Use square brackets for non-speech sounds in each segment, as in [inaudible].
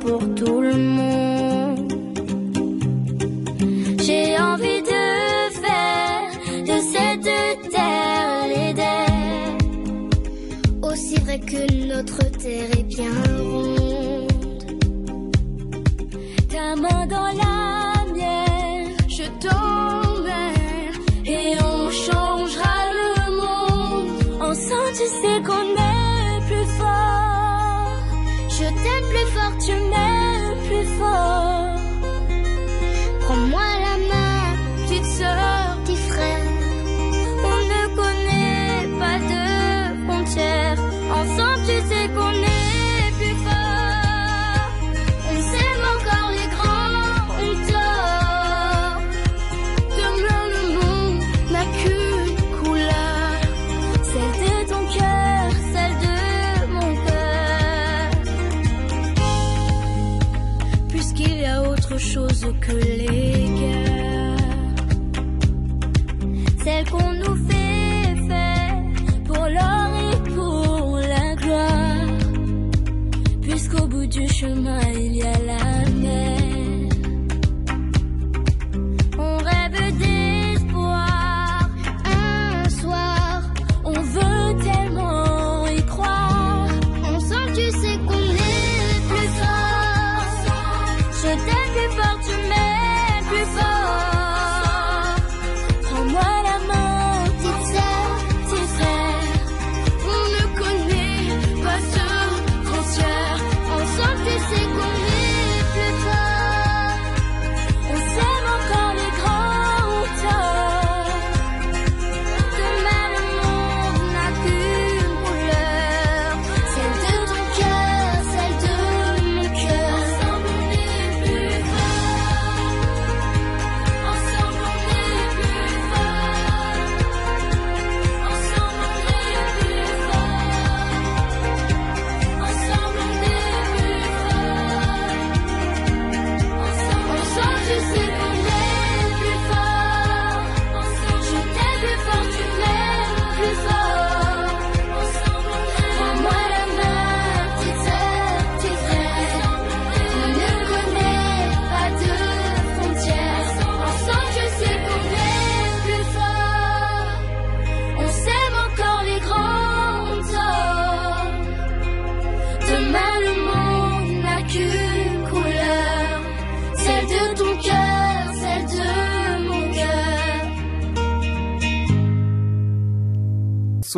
pour tout le monde. J'ai envie de faire de cette terre l'Éden. Aussi vrai que notre terre est bien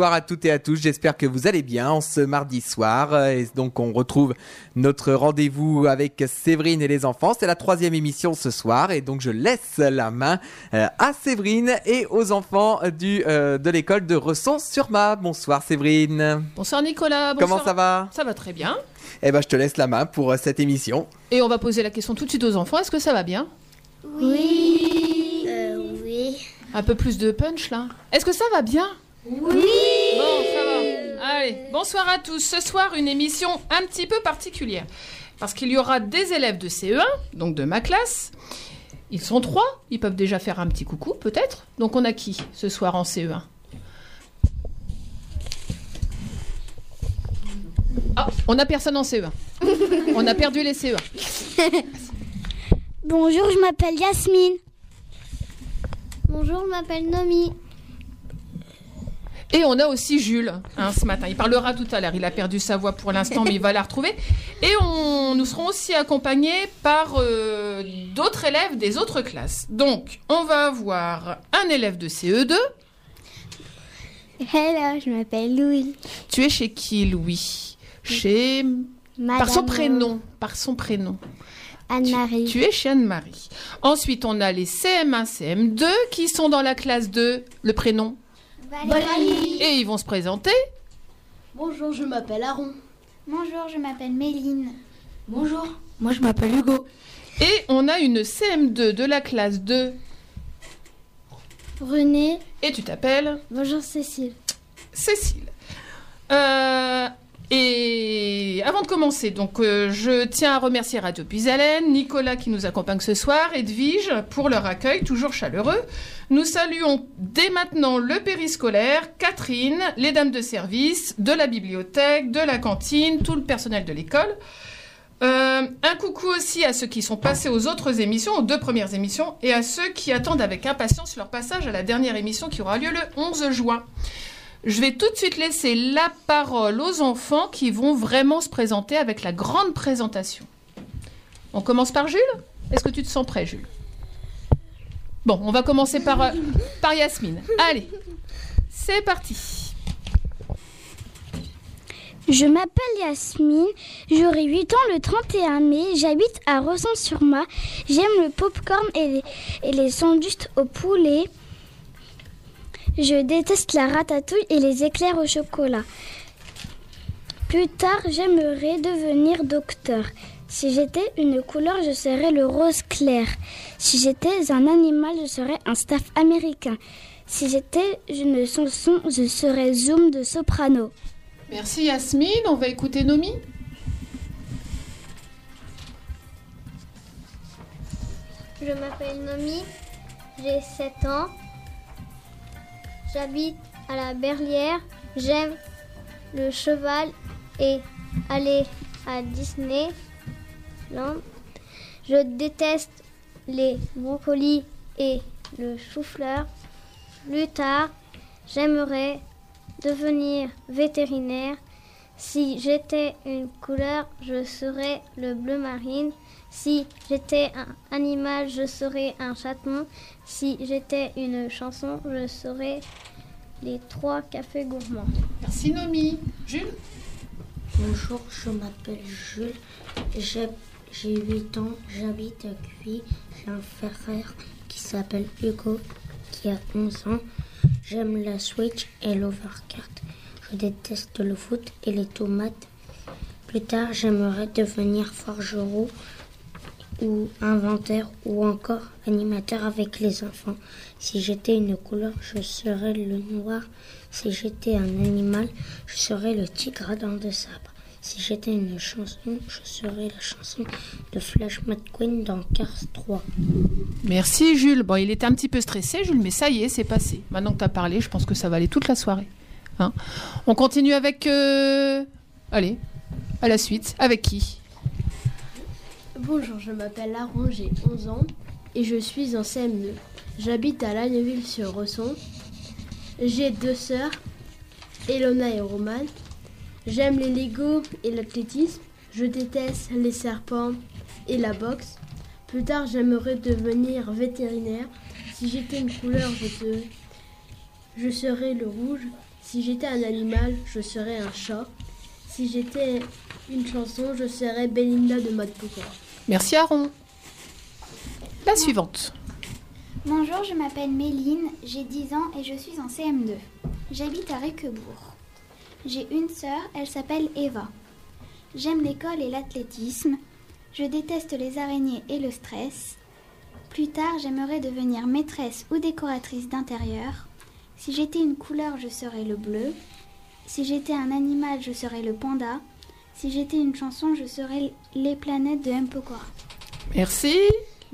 Bonsoir à toutes et à tous, j'espère que vous allez bien en ce mardi soir. Euh, Et donc on retrouve notre rendez-vous avec Séverine et les enfants. C'est la troisième émission ce soir et donc je laisse la main euh, à Séverine et aux enfants du, euh, de l'école de Resson-sur-Ma. Bonsoir Séverine. Bonsoir Nicolas. Comment ça va? Ça va très bien. Eh ben je te laisse la main pour cette émission. Et on va poser la question tout de suite aux enfants. Est-ce que ça va bien? Oui. Euh, oui. Un peu plus de punch là. Est-ce que ça va bien? Oui. Bon, ça va. Allez, bonsoir à tous. Ce soir, une émission un petit peu particulière. Parce qu'il y aura des élèves de CE1, donc de ma classe. Ils sont trois. Ils peuvent déjà faire un petit coucou, peut-être. Donc on a qui ce soir en CE1 Ah, on a personne en CE1. On a perdu les E CE1. [laughs] Bonjour, je m'appelle Yasmine. Bonjour, je m'appelle Nomi. Et on a aussi Jules hein, ce matin. Il parlera tout à l'heure. Il a perdu sa voix pour l'instant, mais il va la retrouver. Et on, nous serons aussi accompagnés par euh, d'autres élèves des autres classes. Donc, on va avoir un élève de CE2. Hello, je m'appelle Louis. Tu es chez qui, Louis? Chez. Par son prénom. Par son prénom. Anne-Marie. Tu es chez Anne-Marie. Ensuite, on a les CM1, CM2 qui sont dans la classe 2. Le prénom. Valérie. Et ils vont se présenter. Bonjour, je m'appelle Aaron. Bonjour, je m'appelle Méline. Bonjour, moi je m'appelle Hugo. Et on a une CM2 de la classe 2. René. Et tu t'appelles Bonjour, Cécile. Cécile. Euh, et avant de commencer, donc euh, je tiens à remercier Radio Puisalène, Nicolas qui nous accompagne ce soir, Edwige pour leur accueil toujours chaleureux. Nous saluons dès maintenant le périscolaire, Catherine, les dames de service, de la bibliothèque, de la cantine, tout le personnel de l'école. Euh, un coucou aussi à ceux qui sont passés aux autres émissions, aux deux premières émissions, et à ceux qui attendent avec impatience leur passage à la dernière émission qui aura lieu le 11 juin. Je vais tout de suite laisser la parole aux enfants qui vont vraiment se présenter avec la grande présentation. On commence par Jules? Est-ce que tu te sens prêt, Jules? Bon, on va commencer par, euh, par Yasmine. Allez, c'est parti. Je m'appelle Yasmine, j'aurai 8 ans le 31 mai, j'habite à Rosson-sur-Ma. J'aime le popcorn et les, et les sandwichs au poulet. Je déteste la ratatouille et les éclairs au chocolat. Plus tard, j'aimerais devenir docteur. Si j'étais une couleur, je serais le rose clair. Si j'étais un animal, je serais un staff américain. Si j'étais une chanson, je serais Zoom de soprano. Merci Yasmine, on va écouter Nomi. Je m'appelle Nomi, j'ai 7 ans. J'habite à la Berlière. J'aime le cheval et aller à Disneyland. Je déteste les brocolis et le chou-fleur. Plus tard, j'aimerais devenir vétérinaire. Si j'étais une couleur, je serais le bleu marine. Si j'étais un animal, je serais un chaton. Si j'étais une chanson, je serais les trois cafés gourmands. Merci Nomi. Jules? Bonjour, je m'appelle Jules, j'ai j'ai 8 ans, j'habite à Cuy, j'ai un frère qui s'appelle Hugo qui a 11 ans. J'aime la Switch et l'Overcard. Je déteste le foot et les tomates. Plus tard, j'aimerais devenir forgeron ou inventaire ou encore animateur avec les enfants. Si j'étais une couleur, je serais le noir. Si j'étais un animal, je serais le tigre à dents de sabre. Si j'étais une chanson, je serais la chanson de Flash McQueen dans Cars 3. Merci Jules. Bon, il était un petit peu stressé, Jules, mais ça y est, c'est passé. Maintenant que tu as parlé, je pense que ça va aller toute la soirée. Hein On continue avec... euh, Allez, à la suite. Avec qui? Bonjour, je m'appelle Aaron, j'ai 11 ans et je suis en CM2. J'habite à Lanneville-sur-Resson. J'ai deux sœurs, Elona et Romane. J'aime les Lego et l'athlétisme. Je déteste les serpents et la boxe. Plus tard, j'aimerais devenir vétérinaire. Si j'étais une couleur, je, serais le rouge. Si j'étais un animal, je serais un chat. Si j'étais une chanson, je serais Belinda de Mode. Merci Aaron. La suivante. Bonjour, je m'appelle Méline, j'ai 10 ans et je suis en CM2. J'habite à Réquebourg. J'ai une sœur, elle s'appelle Eva. J'aime l'école et l'athlétisme. Je déteste les araignées et le stress. Plus tard, j'aimerais devenir maîtresse ou décoratrice d'intérieur. Si j'étais une couleur, je serais le bleu. Si j'étais un animal, je serais le panda. Si j'étais une chanson, je serais les planètes de M. Pokora. Merci.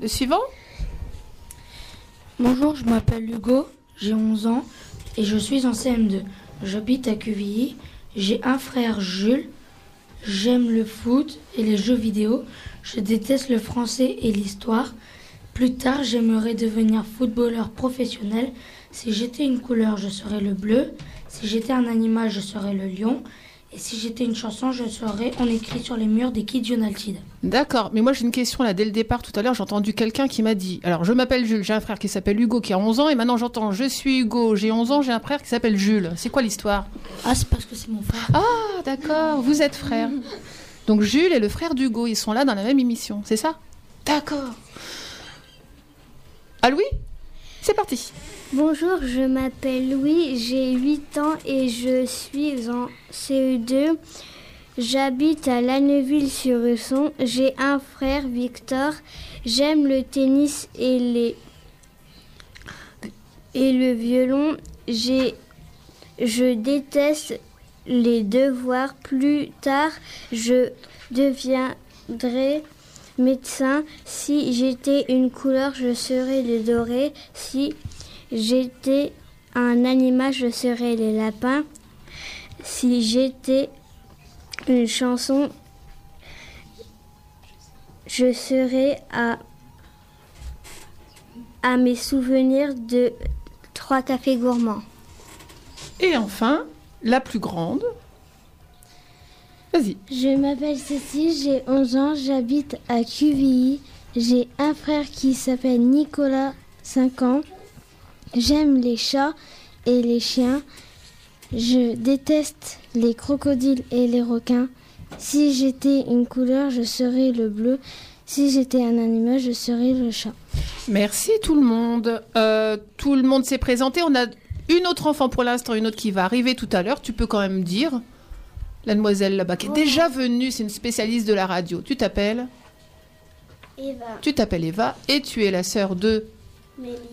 Le suivant Bonjour, je m'appelle Hugo, j'ai 11 ans et je suis en CM2. J'habite à Quevilly. J'ai un frère Jules. J'aime le foot et les jeux vidéo. Je déteste le français et l'histoire. Plus tard, j'aimerais devenir footballeur professionnel. Si j'étais une couleur, je serais le bleu. Si j'étais un animal, je serais le lion. Et si j'étais une chanson, je serais on écrit sur les murs des Kids United. D'accord, mais moi j'ai une question là dès le départ. Tout à l'heure, j'ai entendu quelqu'un qui m'a dit Alors, je m'appelle Jules, j'ai un frère qui s'appelle Hugo qui a 11 ans, et maintenant j'entends Je suis Hugo, j'ai 11 ans, j'ai un frère qui s'appelle Jules. C'est quoi l'histoire? Ah, c'est parce que c'est mon frère. Ah, d'accord, vous êtes frères. Donc Jules et le frère d'Hugo, ils sont là dans la même émission, c'est ça? D'accord. Ah Louis C'est parti. Bonjour, je m'appelle Louis, j'ai 8 ans et je suis en CE2. J'habite à Lanneville-sur-Usson. J'ai un frère, Victor. J'aime le tennis et, le violon. J'ai... Je déteste les devoirs. Plus tard, je deviendrai médecin. Si j'étais une couleur, je serais le doré. Si j'étais un animal, je serais les lapins. Si j'étais une chanson, je serai à, à mes souvenirs de trois cafés gourmands. Et enfin, la plus grande. Vas-y. Je m'appelle Cécile, j'ai 11 ans, j'habite à QVI. J'ai un frère qui s'appelle Nicolas, 5 ans. J'aime les chats et les chiens. Je déteste les crocodiles et les requins. Si j'étais une couleur, je serais le bleu. Si j'étais un animal, je serais le chat. Merci tout le monde. Euh, tout le monde s'est présenté. On a une autre enfant pour l'instant, une autre qui va arriver tout à l'heure. Tu peux quand même dire, la demoiselle là-bas, qui est déjà venue, c'est une spécialiste de la radio. Tu t'appelles? Eva, Tu t'appelles Eva et tu es la sœur de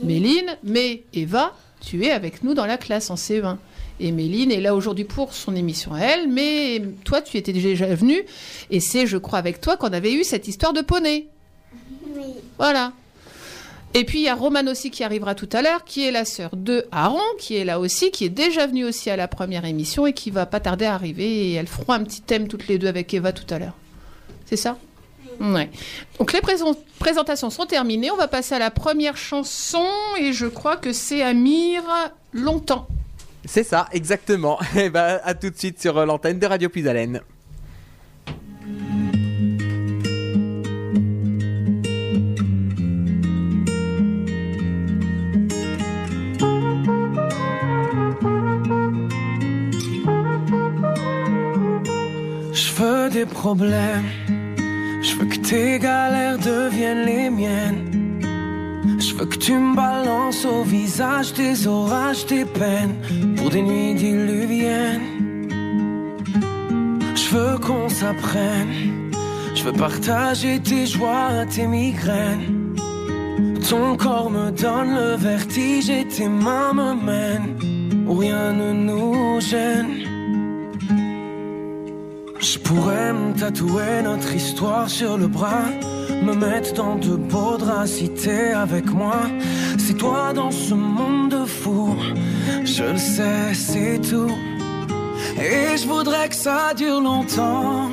Méline. Mais Eva, tu es avec nous dans la classe en CE1. Et Méline est là aujourd'hui pour son émission à elle, mais toi, tu étais déjà venue. Et c'est, je crois, avec toi qu'on avait eu cette histoire de poney. Oui. Voilà. Et puis il y a Romane aussi qui arrivera tout à l'heure, qui est la sœur de Aaron, qui est là aussi, qui est déjà venue aussi à la première émission et qui va pas tarder à arriver. Et elles feront un petit thème toutes les deux avec Eva tout à l'heure. C'est ça? Ouais. Donc les présent- présentations sont terminées. On va passer à la première chanson et je crois que c'est Amir longtemps. C'est ça, exactement. [laughs] Et bah, à tout de suite sur euh, l'antenne de Radio Puisalène. Je veux des problèmes. Je veux que tes galères deviennent les miennes. Je veux que tu me balances au visage des orages, des peines pour des nuits diluviennes. Je veux qu'on s'apprenne. Je veux partager tes joies, tes migraines. Ton corps me donne le vertige et tes mains me mènent où rien ne nous gêne. Je pourrais me tatouer notre histoire sur le bras, me mettre dans de beaux draps avec moi. C'est toi dans ce monde de fou, je le sais, c'est tout. Et je voudrais que ça dure longtemps,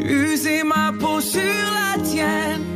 user ma peau sur la tienne.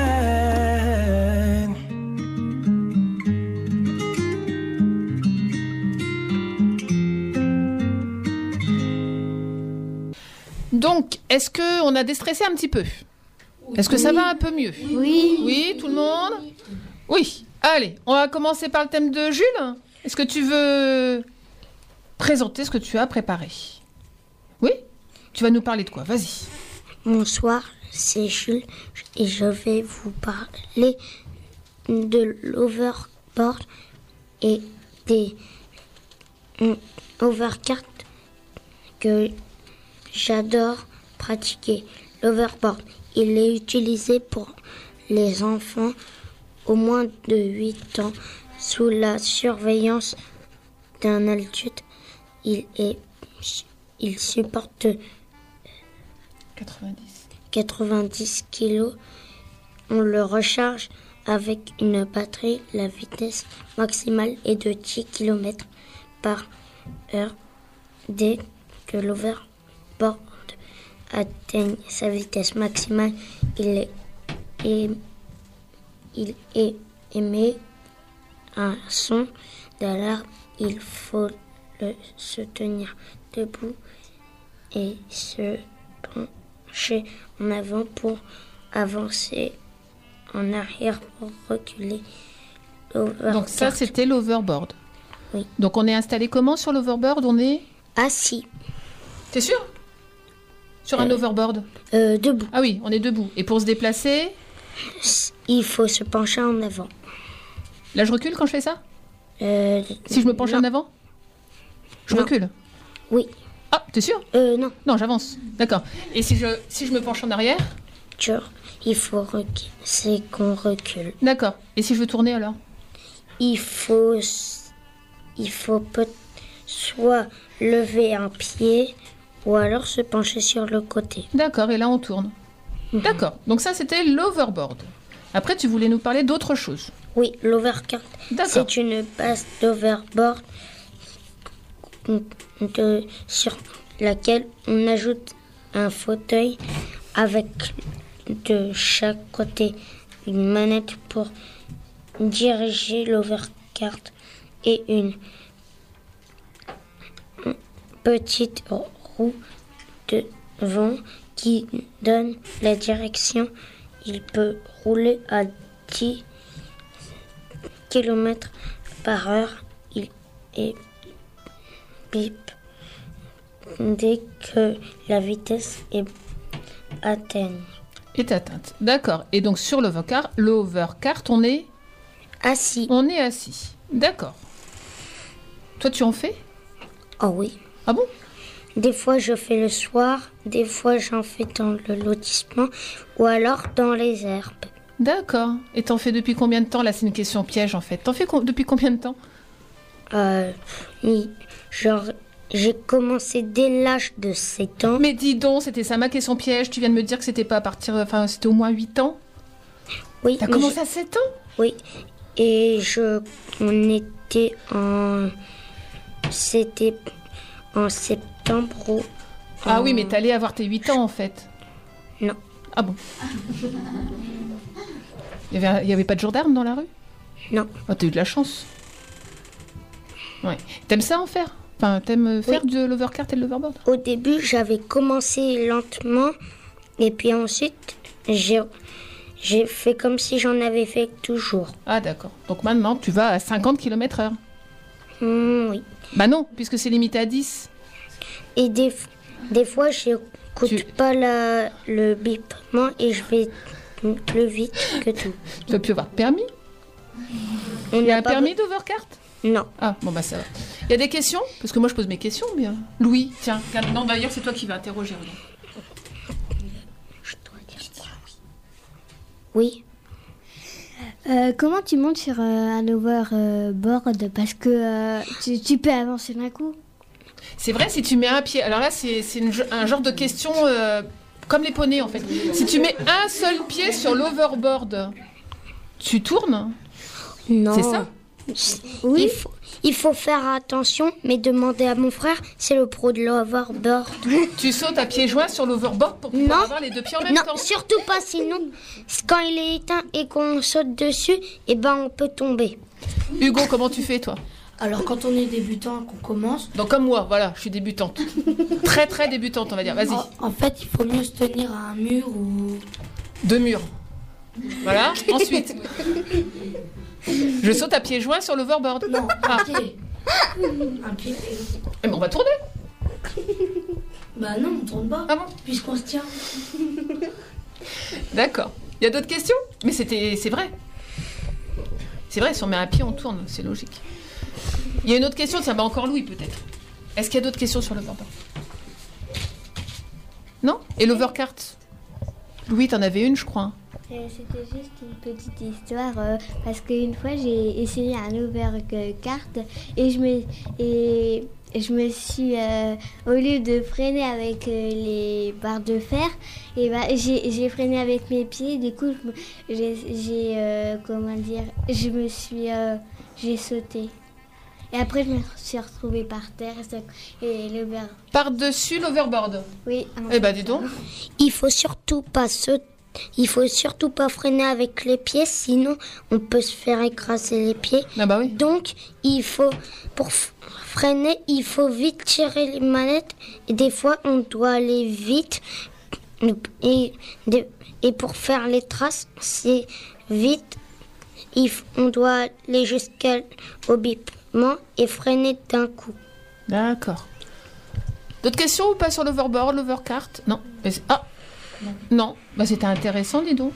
Est-ce que on a déstressé un petit peu? Est-ce que ça va un peu mieux? Oui. Oui, tout le monde? Oui. Allez, on va commencer par le thème de Jules. Est-ce que tu veux présenter ce que tu as préparé? Oui? Tu vas nous parler de quoi? Vas-y. Bonsoir, c'est Jules et je vais vous parler de l'overboard et des overcards que j'adore pratiquer. L'overboard, il est utilisé pour les enfants au moins de 8 ans sous la surveillance d'un adulte. Il, est, il supporte 90. 90 kg. On le recharge avec une batterie. La vitesse maximale est de 10 km par heure. Dès que l'overboard atteigne sa vitesse maximale, il, est, il est- émet un son d'alarme. Il faut le, se tenir debout et se pencher en avant pour avancer, en arrière pour reculer. Donc ça, c'était l'overboard. Oui. Donc on est installé comment sur l'overboard? On est assis, T'es sûr? Sur un Euh. overboard euh, debout. Ah oui, on est debout. Et pour se déplacer, Il faut se pencher en avant. là je recule quand je fais ça Euh, Si je me penche non. en avant Je Non. recule. Oui. Ah, t'es sûr Euh, non, Non, j'avance. D'accord. Et si je, si je me penche en arrière tu- il faut. C'est qu'on recule. D'accord. Et si je veux tourner alors Il faut, il faut peut soit lever un pied ou alors se pencher sur le côté. D'accord, et là on tourne. D'accord. Donc ça c'était l'overboard. Après tu voulais nous parler d'autre chose. Oui, l'overcard, D'accord. c'est une base d'overboard sur laquelle on ajoute un fauteuil avec de chaque côté une manette pour diriger l'overcard et une petite roue devant qui donne la direction. Il peut rouler à 10 km par heure. Il est bip dès que la vitesse est atteinte. Est atteinte. D'accord. Et donc sur l'overcar, l'overcart, on est Assis. on est assis. D'accord. Toi tu en fais? Oh oui. Ah bon? Des fois je fais le soir, des fois j'en fais dans le lotissement ou alors dans les herbes. D'accord. Et t'en fais depuis combien de temps? Là c'est une question piège en fait. T'en fais co- depuis combien de temps? Euh, oui, genre, j'ai commencé dès l'âge de 7 ans. Mais dis donc, c'était ça ma question piège. Tu viens de me dire que c'était pas à partir. Enfin, c'était au moins 8 ans? Oui, T'as commencé je- à 7 ans? Oui, et je, on était en, c'était en septembre Ah oui, mais t'allais avoir tes 8 ans en fait. Non. Ah bon Il y avait, pas de gendarme dans la rue? Non. Oh, t'as eu de la chance. Ouais. T'aimes ça en faire Enfin, t'aimes euh, faire de l'overcart et de l'overboard Au début, j'avais commencé lentement, et puis ensuite, j'ai, j'ai fait comme si j'en avais fait toujours. Ah d'accord. Donc maintenant, tu vas à 50 km heure. Hmm, oui. Bah non, puisque c'est limité à 10. Et des, des fois, j'écoute Tu- pas la, le bipement et je vais plus vite que tout. Tu vas plus avoir de permis? On Il y a un permis d'overcart be- Non. Ah, bon bah ça va. Il y a des questions? Parce que moi je pose mes questions, bien. Louis, tiens, regarde. Non, d'ailleurs c'est toi qui vas interroger. regarde. Je dois dire quoi Oui. Euh, comment tu montes sur euh, un overboard Parce que euh, tu, tu peux avancer d'un coup. C'est vrai, si tu mets un pied. Alors là, c'est un genre de question euh, comme les poneys en fait. Si tu mets un seul pied sur l'overboard, tu tournes? Non. C'est ça? Il faut, il faut faire attention, mais demander à mon frère, c'est le pro de l'overboard. Tu sautes à pieds joints sur l'overboard pour pouvoir Non. avoir les deux pieds en même Non, temps. surtout pas, sinon, quand il est éteint et qu'on saute dessus, eh ben on peut tomber. Hugo, comment tu fais toi? Alors quand on est débutant, qu'on commence, Donc comme moi, voilà, je suis débutante. [laughs] très très débutante, on va dire. Vas-y. en, en fait, il faut mieux se tenir à un mur ou Deux murs. Voilà. [laughs] Ensuite. Je saute à pieds joints sur l'overboard. non, Ah. un pied. Un pied. Eh ben, on va tourner. Bah non, on tourne pas. Ah bon Puisqu'on se tient. D'accord. Il y a d'autres questions? Mais c'était, c'est vrai. C'est vrai, si on met un pied, on tourne, c'est logique. Il y a une autre question, tiens, bah encore Louis peut-être. Est-ce qu'il y a d'autres questions sur l'overboard Non? Et l'overcart Louis, t'en avais une, je crois. Euh, C'était juste une petite histoire euh, parce qu'une fois j'ai essayé un overcart et je me suis euh, au lieu de freiner avec les barres de fer et bah, j'ai freiné avec mes pieds. Du coup j'ai comment dire je me suis j'ai sauté et après je me suis retrouvée par terre et, ça- et l'over Par-dessus l'overboard. oui Eh ben, dis donc. Il faut surtout pas se... Il faut surtout pas freiner avec les pieds, sinon on peut se faire écraser les pieds. Ah bah oui. Donc, il faut, pour freiner, il faut vite tirer les manettes. Et des fois, on doit aller vite. Et, et pour faire les traces, c'est vite. Il on doit aller jusqu'au bipement et freiner d'un coup. D'accord. D'autres questions ou pas sur l'overboard, l'overcart? Non. Mais ah Non. Bah c'était intéressant, dis donc.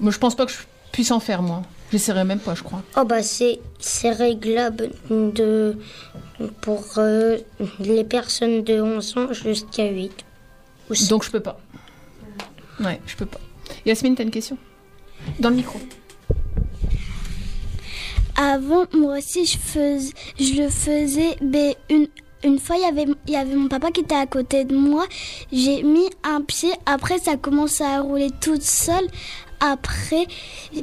Moi, je pense pas que je puisse en faire, moi. J'essaierai même pas, je crois. Oh bah c'est c'est réglable de pour euh, les personnes de 11 ans jusqu'à 8. Aussi. Donc je peux pas. Ouais, je peux pas. Yasmine, t'as une question? Dans le micro. Avant, moi aussi, je, fais, je le faisais. Une, fois, il y avait- mon papa qui était à côté de moi. J'ai mis un pied. Après, ça commence à rouler toute seule. Après,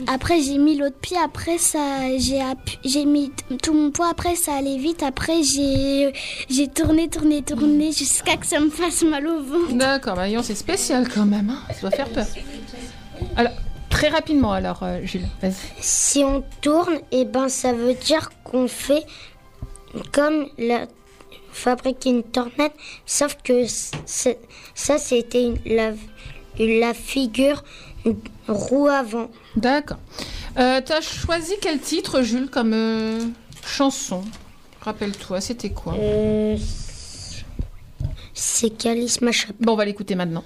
après j'ai mis l'autre pied. Après, ça, j'ai mis tout mon poids. Après, ça allait vite. Après, j'ai tourné, tourné, tourné jusqu'à que ça me fasse mal au ventre. D'accord, bah c'est spécial quand même. hein. Ça doit faire peur. Alors, très rapidement, alors, euh, Jules, vas-y. Si on tourne, et ben ça veut dire qu'on fait comme la fabriquer une tornade, sauf que ça c'était une- la, la figure roue avant. D'accord. Euh, T'as choisi quel titre, Jules, comme euh, chanson? Rappelle-toi, c'était quoi? C'est Calice Macha. Bon, on va l'écouter maintenant.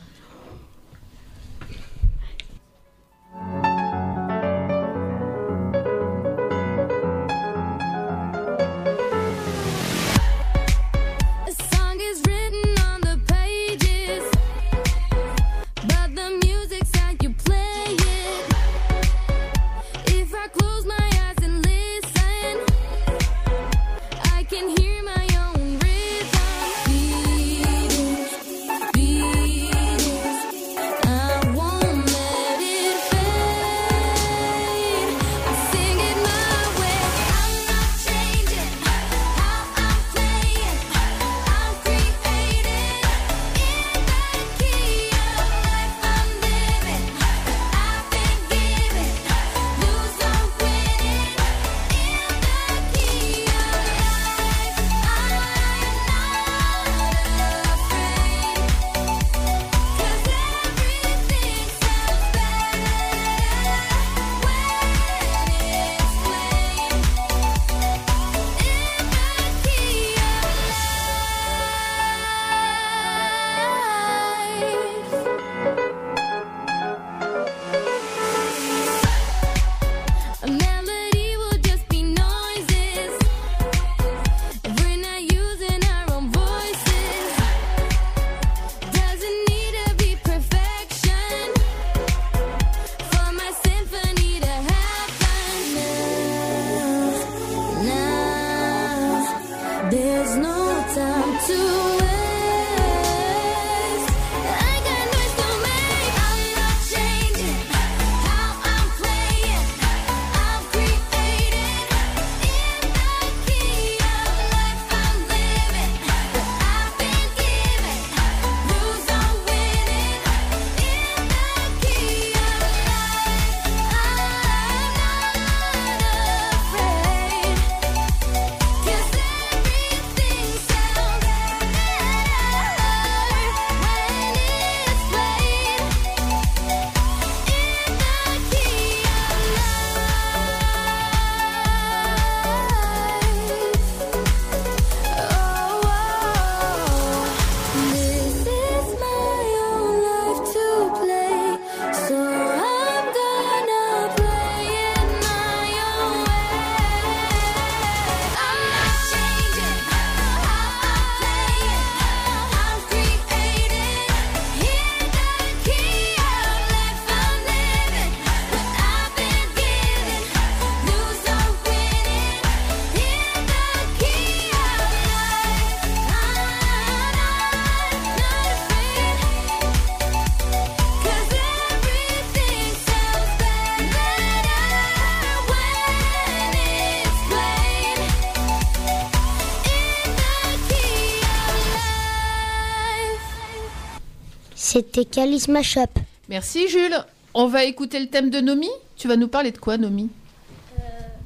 C'était Charisma Shop. Merci Jules. On va écouter le thème de Nomi. Tu vas nous parler de quoi, Nomi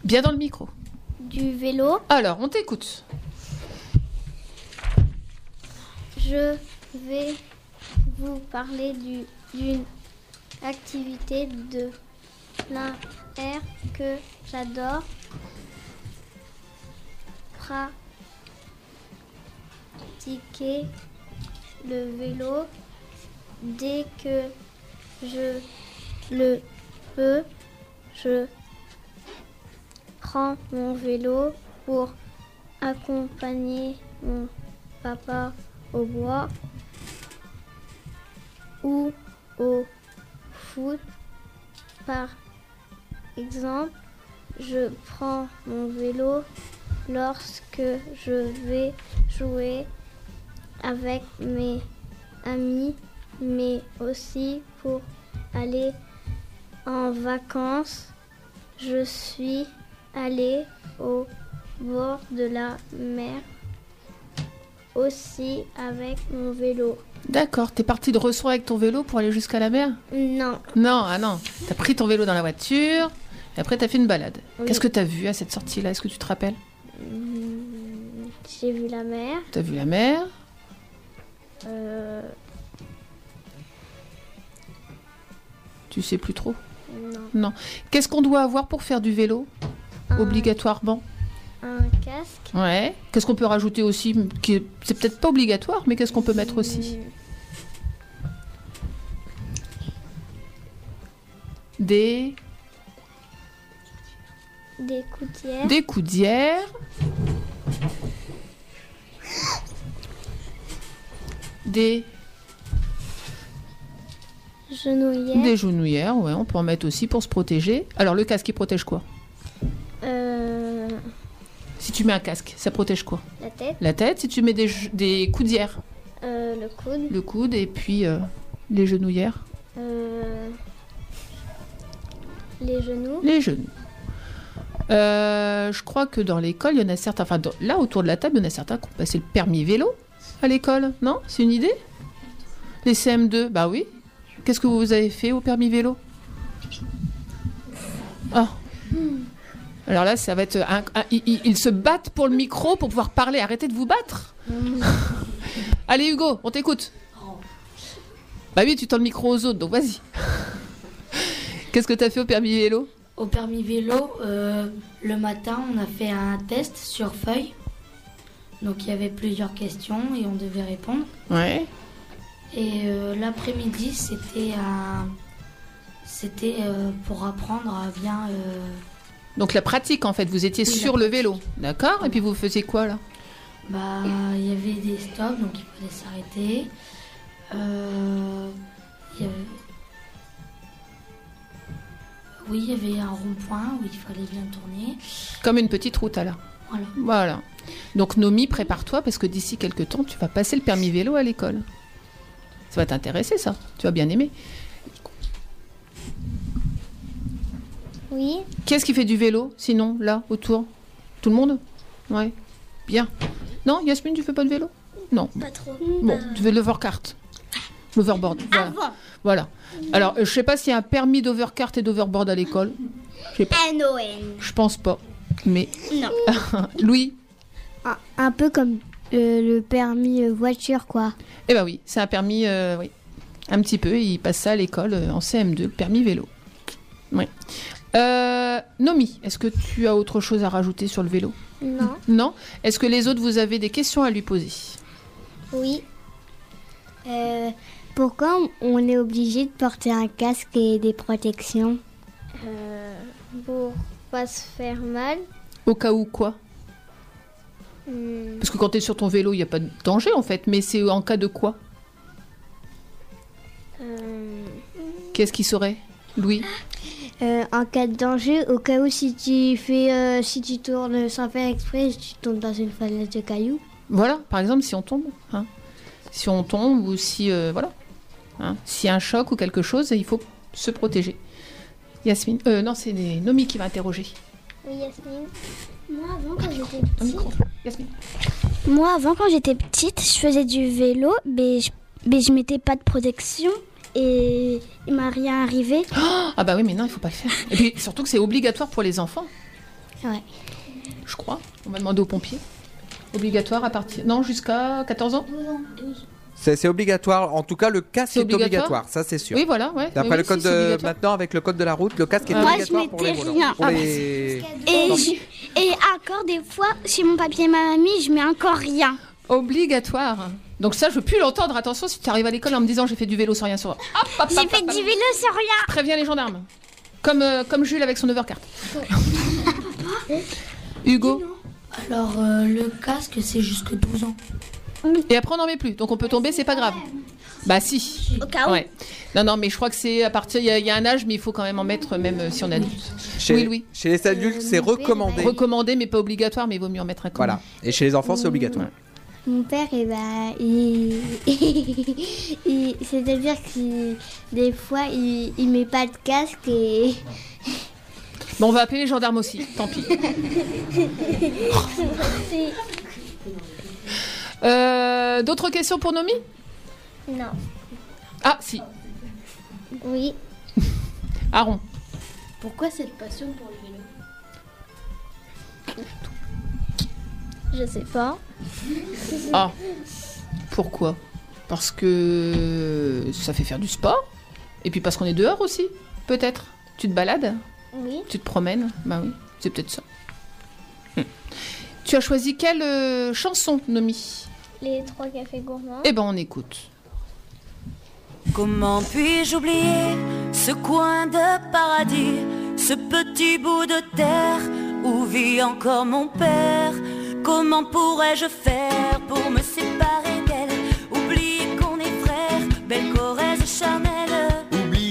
Bien dans le micro. Du vélo. Alors, on t'écoute. Je vais vous parler du- d'une activité de plein air que j'adore. Pratiquer le vélo dès que je le peux. Je prends mon vélo pour accompagner mon papa au bois ou au foot. Par exemple, je prends mon vélo lorsque je vais jouer avec mes amis, mais aussi pour aller en vacances. Je suis allée au bord de la mer aussi avec mon vélo. D'accord, t'es parti de Ressoir avec ton vélo pour aller jusqu'à la mer? Non, Non, ah non. T'as pris ton vélo dans la voiture et après t'as fait une balade. Oui. Qu'est-ce que t'as vu à cette sortie-là? Est-ce que tu te rappelles? Hmm, j'ai vu la mer. T'as vu la mer? Euh, Tu sais plus trop non. Non. Qu'est-ce qu'on doit avoir pour faire du vélo Un- Obligatoirement Un casque. Ouais. Qu'est-ce qu'on peut rajouter aussi qui C'est peut-être pas obligatoire, mais qu'est-ce qu'on peut mettre aussi Des, Des coutières. des coudières. Des, Genouillères. des genouillères, ouais, on peut en mettre aussi pour se protéger. Alors le casque, il protège quoi? Euh, Si tu mets un casque, ça protège quoi? la tête. La tête, si tu mets des, des coudières, Euh, le coude. le coude et puis euh, les genouillères, les genoux. les genoux. Je crois que dans l'école, il y en a certains, enfin dans- là autour de la table, il y en a certains qui ont passé le permis vélo à l'école, non? C'est une idée? Les CM2, bah oui. Qu'est-ce que vous avez fait au permis vélo Ah. Alors là, ça va être un- un- ils, ils- ils se battent pour le micro pour pouvoir parler. Arrêtez de vous battre. [laughs] Allez Hugo, on t'écoute. Bah oui, tu tends le micro aux autres, donc vas-y. [laughs] Qu'est-ce que tu as fait au permis vélo Au permis vélo, euh, le matin, on a fait un test sur feuille. Donc il y avait plusieurs questions et on devait répondre. Ouais. Et euh, l'après-midi, c'était c'était euh, pour apprendre à bien. euh, Donc la pratique en fait, vous étiez Oui, sur le vélo, d'accord Et puis vous faisiez quoi là? Bah, il y avait des stops, donc il fallait s'arrêter. Euh, il y avait- Oui, il y avait un rond-point où il fallait bien tourner. Comme une petite route alors. Voilà. Voilà. Donc Nomi, prépare-toi parce que d'ici quelques temps, tu vas passer le permis vélo à l'école. Ça va t'intéresser ça, tu vas bien aimer. Oui. Qui est-ce qui fait du vélo sinon là autour? Tout le monde? Ouais. Bien. Non, Yasmine, tu fais pas de vélo? Non. Pas trop. Bon, tu fais de l'overcart. L'overboard. Voilà. Voilà. Alors, euh, je sais pas s'il y a un permis d'overcart et d'overboard à l'école. Je sais pas. N-O-N. Je pense pas. Mais Non. [laughs] Louis, Un, un peu comme le permis euh, voiture, quoi. eh ben oui, c'est un permis, euh, oui, un petit peu. Il passe ça à l'école euh, en CM2, le permis vélo. Oui. Euh, Nomi, est-ce que tu as autre chose à rajouter sur le vélo? Non. Non? Est-ce que les autres, vous avez des questions à lui poser? Oui. Euh, pourquoi on est obligé de porter un casque et des protections? Euh, pour pas se faire mal. Au cas où quoi? Hmm, Parce que quand tu es sur ton vélo, il n'y a pas de danger en fait, mais c'est en cas de quoi euh, Qu'est-ce qui serait Louis Euh, En cas de danger, au cas où si tu fais, euh, si tu tournes sans faire exprès, tu tombes dans une falaise de cailloux. Voilà, par exemple, si on tombe. hein. Si on tombe ou si. voilà. Hein. S'il y a un choc ou quelque chose, il faut se protéger. Yasmine. Non, c'est Nomi qui va interroger. Oui, Yasmine. Moi, avant, quand j'étais Un micro. Yasmine. Moi, avant, quand j'étais petite, je faisais du vélo, mais je, mais je mettais pas de protection et il m'a rien arrivé. [gasps] Ah bah oui, mais non, il faut pas le faire. Et puis surtout que c'est obligatoire pour les enfants, Ouais. je crois. On va demander aux pompiers. Obligatoire à partir... Non, jusqu'à 14 ans? C'est c'est obligatoire. En tout cas, le casque C'est est obligatoire obligatoire. Ça, c'est sûr. Oui, voilà, ouais. D'après Oui, le code si, c'est de obligatoire. maintenant, avec le code de la route, le casque est Moi, je obligatoire pour les mettais rien. Pour Ah, les- Et, je- et encore des fois, chez mon papier et ma mamie, je mets encore rien. Obligatoire. Donc ça, je veux plus l'entendre. Attention, si tu arrives à l'école en me disant j'ai fait du vélo sans rien sur... Hop, hop, hop, J'ai fait hop. du vélo sur rien. Préviens les gendarmes. Comme, euh, comme Jules avec son overcard. [laughs] Hugo Alors, euh, le casque, c'est jusque 12 ans. Et après, on n'en met plus. Donc on peut tomber, c'est pas grave. Bah si. Au cas où. Ouais. Non, non, mais je crois que c'est à partir... Il y, a- il y a un âge, mais il faut quand même en mettre, même euh, si on est adulte. Chez, Oui, oui. chez les adultes, c'est recommandé. Recommandé, mais pas obligatoire, mais il vaut mieux en mettre un quand Voilà. Et chez les enfants, c'est obligatoire. Mon père, eh ben, il... [laughs] il- c'est-à-dire que des fois, il, il met pas de casque et Bon, on va appeler les gendarmes aussi. Tant pis. Euh, D'autres questions pour Nomi? Non. Ah, si. Oui. [laughs] Aaron. Pourquoi cette passion pour le vélo? Je sais pas. Ah. Pourquoi? Parce que ça fait faire du sport. Et puis parce qu'on est dehors aussi, peut-être. Tu te balades? Oui. Tu te promènes Bah oui, c'est peut-être ça. Hum. Tu as choisi quelle euh, chanson, Nomi? Les trois cafés gourmands. Eh ben, on écoute. Comment puis-je oublier ce coin de paradis, ce petit bout de terre où vit encore mon père? Comment pourrais-je faire pour me séparer d'elle? Oublier qu'on est frères, belle Corrèze charnelle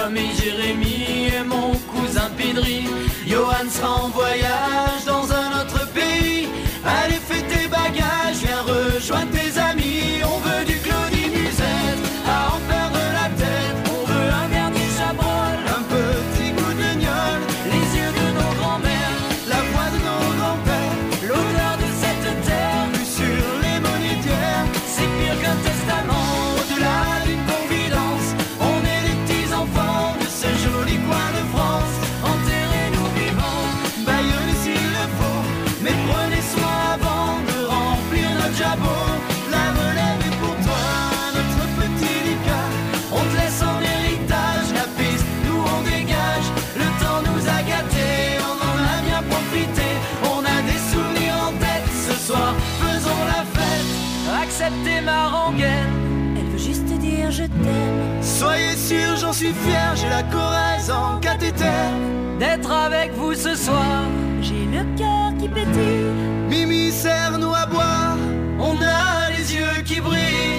Guillaume et Jérémy et mon cousin Pidri. Johan sera en voyage dans un autre pays. Allez, fais tes bagages, viens rejoindre rengaine. Elle veut juste dire je t'aime. Soyez sûrs, j'en suis fier, j'ai la Corrèze en cathéter. D'être avec vous ce soir, J'ai le cœur qui pétille. Mimi, serre-nous à boire, on a les yeux qui brillent.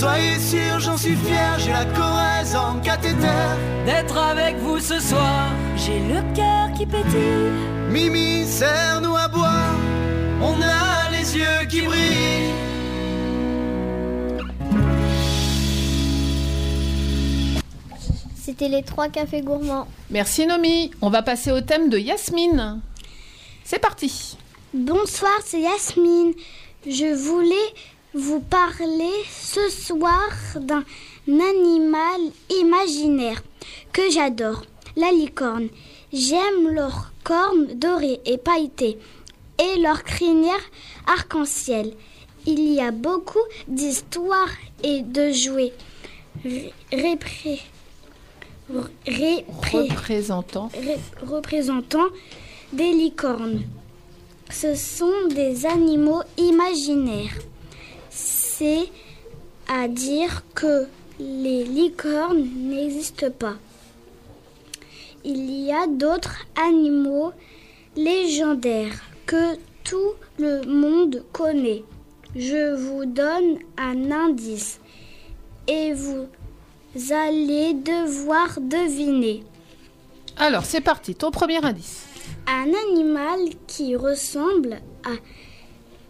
Soyez sûrs, j'en suis fier, j'ai la Corrèze en cathéter. D'être avec vous ce soir, J'ai le cœur qui pétille. Mimi, serre-nous à boire, on a les yeux qui brillent. C'était les trois cafés gourmands. Merci Nomi. On va passer au thème de Yasmine. C'est parti. Bonsoir, c'est Yasmine. Je voulais vous parler ce soir d'un animal imaginaire que j'adore, la licorne. J'aime leurs cornes dorées et pailletées et leurs crinières arc-en-ciel. Il y a beaucoup d'histoires et de jouets ré- répré- répré- Représentant. ré- représentant des licornes. Ce sont des animaux imaginaires. C'est à dire que les licornes n'existent pas. Il y a d'autres animaux légendaires que tout le monde connaît. Je vous donne un indice et vous allez devoir deviner. Alors, c'est parti. Ton premier indice. Un animal qui ressemble à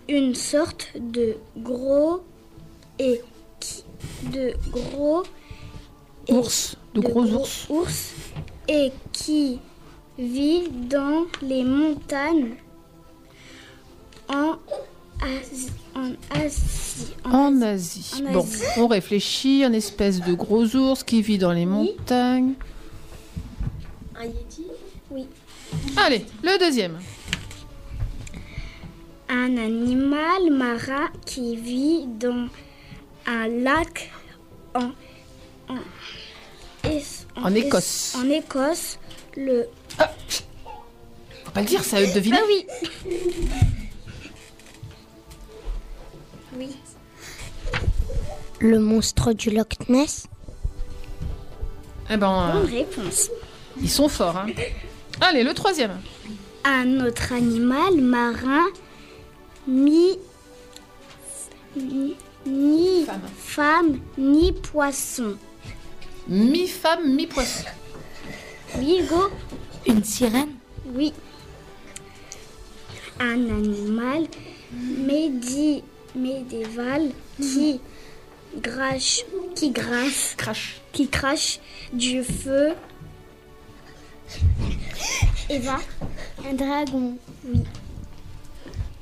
une sorte de gros et qui- de gros et- Ours. De gros ours. ours et qui vit dans les montagnes en Asie. En Asie. En Asie. Bon, on réfléchit. Un espèce de gros ours qui vit dans les montagnes. Un yeti? Oui. Allez, le deuxième. Un animal marin qui vit dans un lac en, en, Es- En Écosse. En Écosse, le. Faut pas le dire, ça de deviner. Ah oui. Oui. Le monstre du Loch Ness Eh ben, Bonne euh, réponse. ils sont forts. Hein. Allez, le troisième. Un autre animal marin, mi, ni, ni femme. ni poisson. Mi-femme, mi-poisson. Oui, Hugo Une sirène Oui. Un animal médi, médiéval qui crache, qui grasse, crache, qui crache du feu. Eva, un dragon. Oui.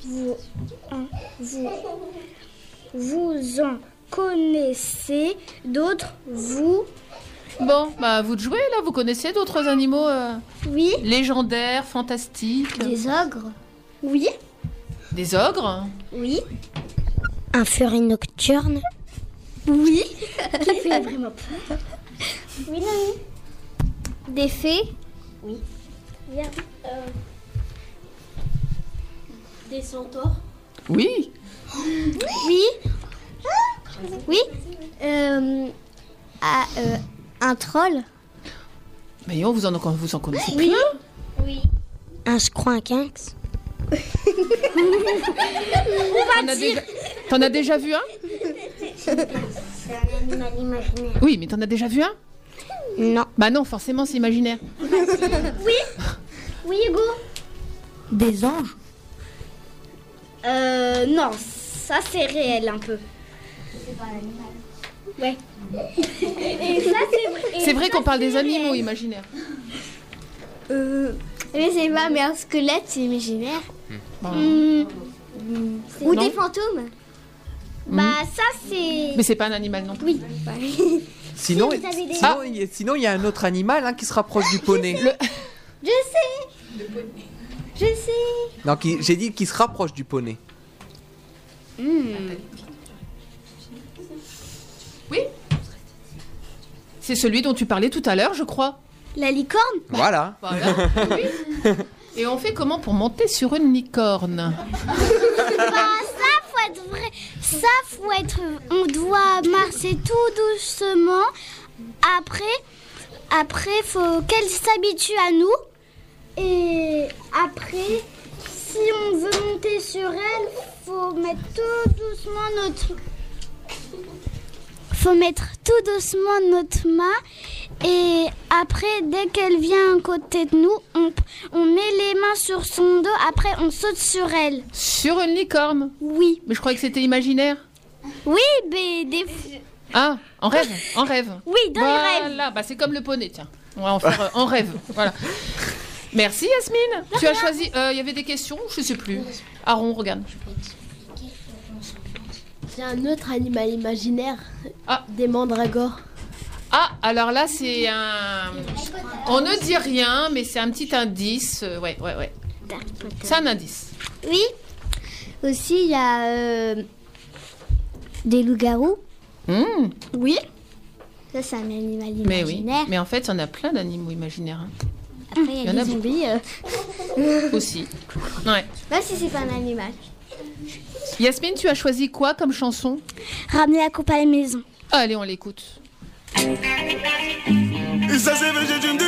Vous, vous, vous en connaissez d'autres, vous Bon, bah vous de jouer là, vous connaissez d'autres animaux euh, Oui. légendaires, fantastiques Des ogres Oui. Des ogres Oui. Un furet nocturne Oui. [laughs] Qui fait vraiment peur. Oui, non, Des fées oui. Bien. Euh, des centaures Oui. Oui. Oui. Euh, ah, euh, un troll Mais on vous en, vous en connaissez Oui. plein Oui. Un squinquinx T'en as déjà- T'en as déjà vu un? C'est un animal imaginaire. Oui, mais t'en as déjà vu un? Non. Bah non, forcément c'est imaginaire. Oui. Oui, Hugo. Des anges Euh, non, ça c'est réel un peu. C'est pas. Ouais. Et ça c'est vrai. C'est qu'on parle des c'est animaux réel. imaginaires. euh, Je sais pas, mais un squelette, c'est imaginaire. Hmm, Ou Non. des fantômes Bah ça c'est. Mais c'est pas un animal non plus. Oui. Sinon, Si des- sinon, il y a- sinon, il y a un autre animal hein, qui se rapproche du poney. Je sais. Je sais. Non, qui- j'ai dit qu'il se rapproche du poney. Oui C'est celui dont tu parlais tout à l'heure, je crois. La licorne Voilà. Voilà. Oui. Et on fait comment pour monter sur une licorne? Bah ça faut être vrai. Ça faut être. On doit marcher tout doucement. Après, après faut qu'elle s'habitue à nous. Et après, si on veut monter sur elle, faut mettre tout doucement notre. Faut mettre tout doucement notre main. Et après, dès qu'elle vient à côté de nous, on, on met les mains sur son dos. Après, on saute sur elle. Sur une licorne? Oui. Mais je croyais que c'était imaginaire. Oui, mais des. Ah, en rêve, en rêve. Oui, dans les rêves. Voilà, bah c'est comme le poney, tiens. On va en faire euh, en rêve. Voilà. Merci Yasmine. Tu as choisi. euh, Il y avait des questions Je sais plus. Aaron, regarde. J'ai un autre animal imaginaire. Des mandragores. Ah, alors là, c'est un. On ne dit rien, mais c'est un petit indice. euh, Ouais, ouais, ouais. C'est un indice. Oui. Aussi, il y a euh, des loups-garous. Hmm. Oui. Ça, c'est un animal Mais oui. imaginaire. Mais en fait, il y en a plein d'animaux imaginaires. hein. Après, il y a y en a des zombies. euh. Aussi. Ouais. Même si c'est pas un animal. Yasmine, tu as choisi quoi comme chanson? Ramener la coupe à la maison. Allez, on l'écoute. Et ça c'est vrai, j'ai de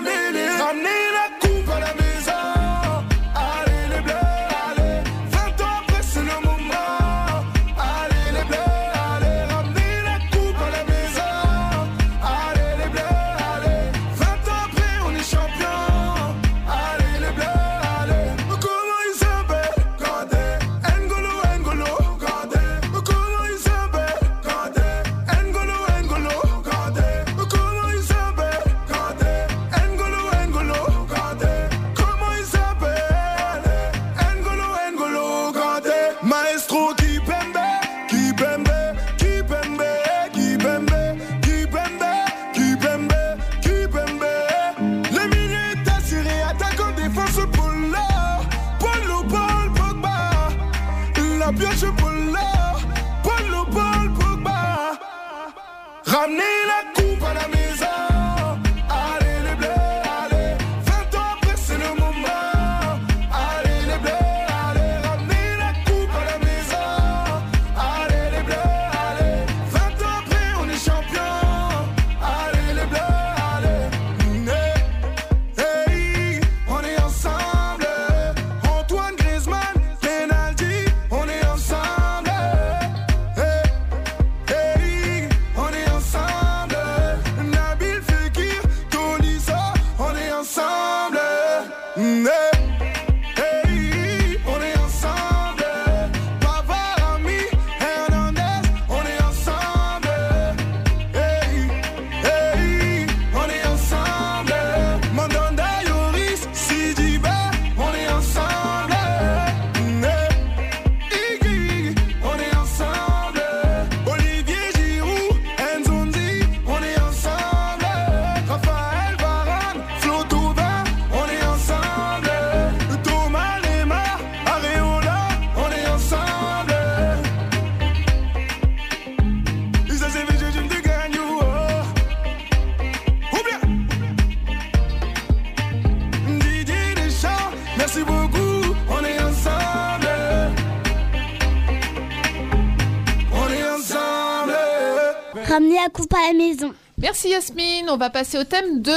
À la maison. Merci Yasmine. On va passer au thème de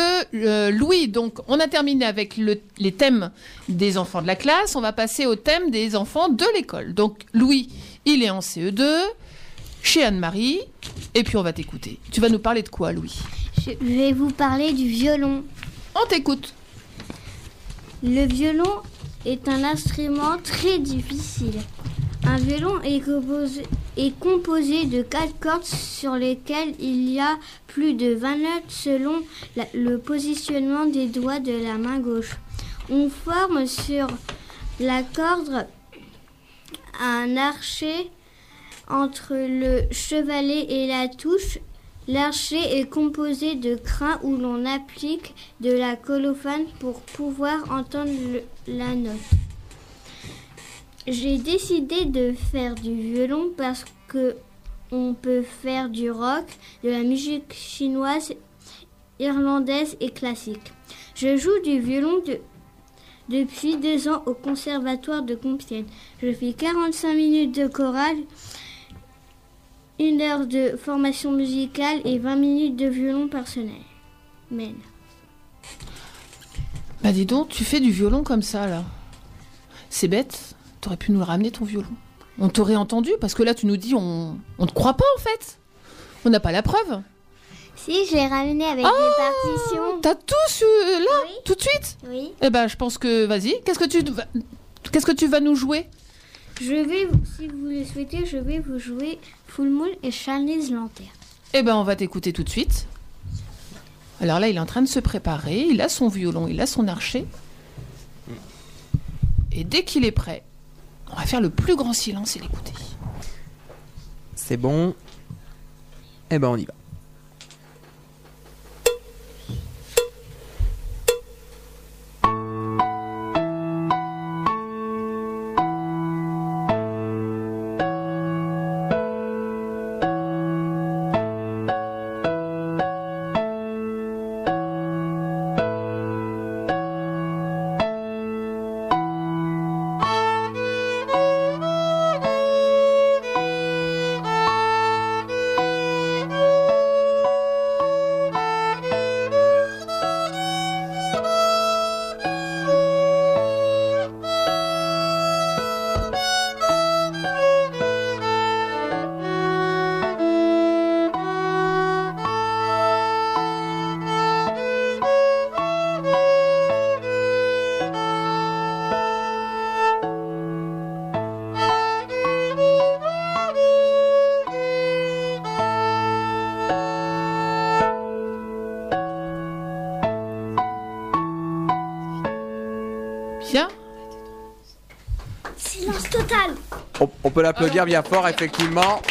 euh, Louis. Donc, on a terminé avec le- les thèmes des enfants de la classe. On va passer au thème des enfants de l'école. Donc, Louis, il est en CE2, chez Anne-Marie. Et puis, on va t'écouter. Tu vas nous parler de quoi, Louis? Je vais vous parler du violon. On t'écoute. Le violon est un instrument très difficile. Un violon est composé, de quatre cordes sur lesquelles il y a plus de 20 notes selon le positionnement des doigts de la main gauche. On forme sur la corde un archet entre le chevalet et la touche. L'archet est composé de crins où l'on applique de la colophane pour pouvoir entendre la note. J'ai décidé de faire du violon parce que on peut faire du rock, de la musique chinoise, irlandaise et classique. Je joue du violon de- depuis deux ans au conservatoire de Compiègne. Je fais 45 minutes de chorale, une heure de formation musicale et 20 minutes de violon personnel. Men. Bah dis donc, tu fais du violon comme ça là. C'est bête. T'aurais pu nous le ramener ton violon. On t'aurait entendu parce que là tu nous dis on on te croit pas en fait. On n'a pas la preuve. Si, je l'ai ramené avec des partitions. T'as tout su- là tout de suite? Oui. Eh ben je pense que vas-y. Qu'est-ce que tu vas- qu'est-ce que tu vas nous jouer? Je vais, si vous le souhaitez, je vais vous jouer Full Moon et Chinese Lantern. Eh ben on va t'écouter tout de suite. Alors là il est en train de se préparer. Il a son violon, il a son archer. Et dès qu'il est prêt, on va faire le plus grand silence et l'écouter. C'est bon. Eh ben on y va. Peut l'applaudir bien fort, effectivement.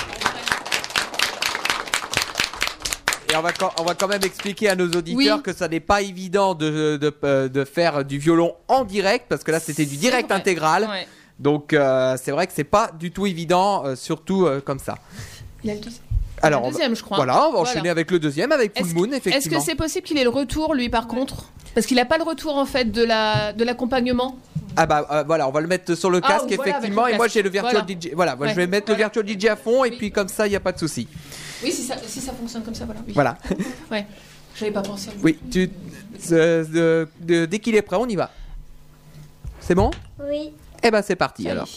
Et on va, quand, on va quand même expliquer à nos auditeurs Oui. que ça n'est pas évident de, de, euh, de faire du violon en direct, parce que là c'était du direct vrai. intégral. Ouais. Donc euh, c'est vrai que c'est pas du tout évident, euh, surtout euh, comme ça. Il a le deuxième. Alors, Le on va- deuxième, je crois. Voilà, on va Voilà. enchaîner avec le deuxième, avec Full Moon, que- Est-ce effectivement. que c'est possible qu'il ait le retour, lui, par contre? Parce qu'il n'a pas le retour, en fait, de la de l'accompagnement? Ah bah euh, voilà, on va le mettre sur le Ah, casque, voilà, avec effectivement. le Et moi casque. j'ai le virtual Voilà. DJ. Voilà, moi, je Ouais. vais mettre le virtual DJ à fond, et puis comme ça, il n'y a pas de souci. Oui, si ça, si ça fonctionne comme ça, voilà. Oui. Voilà. [laughs] Ouais. J'avais pas pensé. Oui, tu, euh, de- de- dès qu'il est prêt, on y va. C'est bon? Oui. Eh ben c'est parti alors.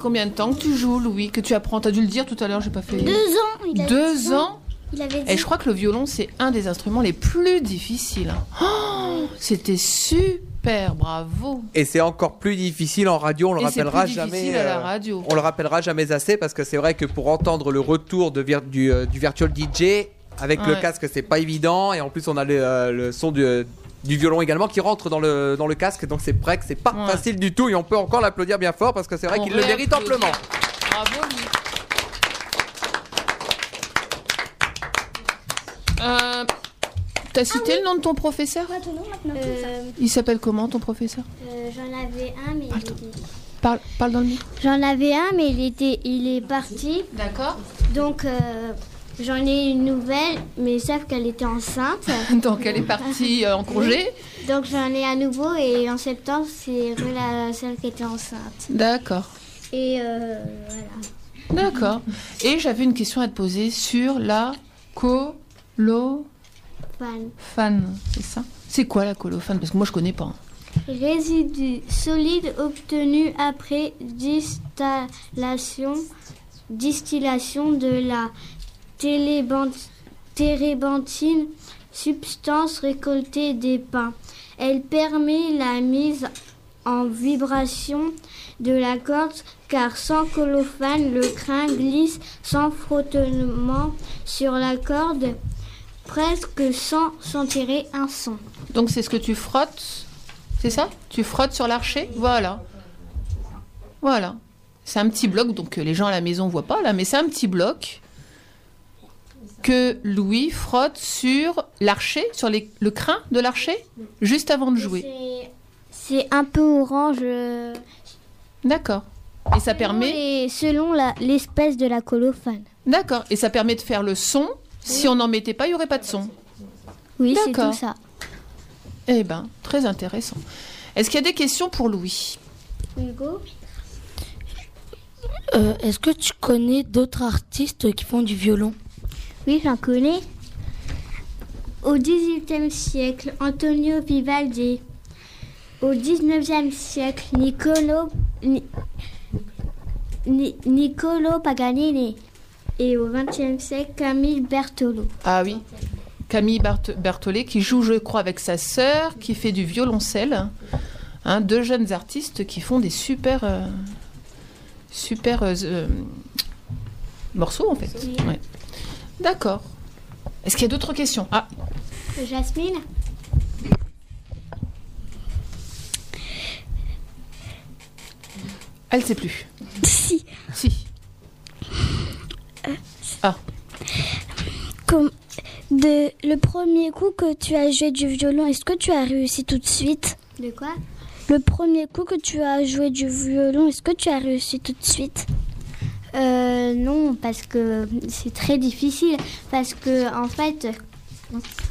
Combien de temps que tu joues, Louis Que tu apprends? T'as dû le dire tout à l'heure, j'ai pas fait. Deux ans. Il avait Deux ans Il avait Et je crois que le violon, c'est un des instruments les plus difficiles. Oh, C'était super, bravo. Et c'est encore plus difficile en radio, on le Et rappellera plus jamais. difficile à la euh, radio. On le rappellera jamais assez parce que c'est vrai que pour entendre le retour de vir- du, euh, du virtual DJ avec le casque, c'est pas évident. Et en plus, on a le, euh, le son du, du violon également qui rentre dans le, dans le casque. Donc c'est vrai que c'est pas Ouais. facile du tout. Et on peut encore l'applaudir bien fort parce que c'est vrai qu'il le mérite amplement. Bravo. Euh, T'as cité le nom de ton professeur Euh, Il s'appelle comment ton professeur euh, J'en avais un, mais il était- parle, parle dans le micro. J'en avais un, mais il était, il est parti. D'accord. Donc euh, j'en ai une nouvelle, mais sauf qu'elle était enceinte. [laughs] Donc elle est partie euh, en congé. Donc j'en ai un nouveau et en septembre c'est la celle qui était enceinte. D'accord. Et euh, voilà. D'accord. Et j'avais une question à te poser sur la colophane, Fan. c'est ça? C'est quoi la colophane? Parce que moi je connais pas. Résidu solide obtenu après distillation, distillation de la térébenthine, substance récoltée des pins. Elle permet la mise en vibration de la corde car sans colophane, le crin glisse sans frottement sur la corde presque sans s'en tirer un son. Donc c'est ce que tu frottes C'est ça? Tu frottes sur l'archer? Voilà. Voilà. C'est un petit bloc, donc euh, les gens à la maison voient pas là, mais c'est un petit bloc que Louis frotte sur l'archer, sur les- le crin de l'archer, juste avant de jouer. C'est- un peu orange. euh, D'accord. Et ça permet. Et selon l'espèce de la colophane. D'accord. Et ça permet de faire le son. Si on n'en mettait pas, il n'y aurait pas de son. Oui, c'est D'accord. tout ça. Eh ben, très intéressant. Est-ce qu'il y a des questions pour Louis? Hugo? Euh, Est-ce que tu connais d'autres artistes qui font du violon? Oui, j'en connais. Au XVIIIe siècle, Antonio Vivaldi. Au XIXe siècle, Niccolo, Ni- Ni- Niccolo Paganini. Et au XXe siècle, Camille Bertolo. Ah oui. Camille Bart- Berthollet qui joue, je crois, avec sa sœur, qui fait du violoncelle. Hein, deux jeunes artistes qui font des super, euh, super euh, euh, morceaux en fait. Oui. Ouais. D'accord. Est-ce qu'il y a d'autres questions? Ah, Jasmine? Elle sait plus. Si. Si. Ah, Comme de le premier coup que tu as joué du violon, est-ce que tu as réussi tout de suite? De quoi? Le premier coup que tu as joué du violon, est-ce que tu as réussi tout de suite? Euh, non, parce que c'est très difficile. Parce que, en fait,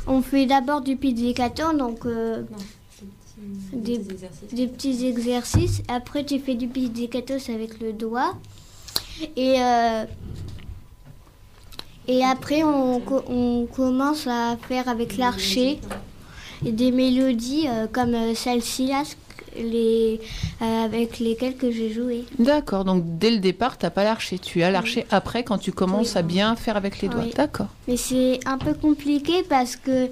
on fait d'abord du pizzicato, donc euh, des, des petits exercices. Après, tu fais du pizzicato avec le doigt. Et, euh, et après, on, co- on commence à faire avec l'archer des mélodies comme celle-ci, là, les, euh, avec lesquelles que j'ai joué. d'accord. Donc dès le départ, t'as pas l'archer. Tu as l'archer après quand tu commences à bien faire avec les doigts. Oui. D'accord. Mais c'est un peu compliqué parce que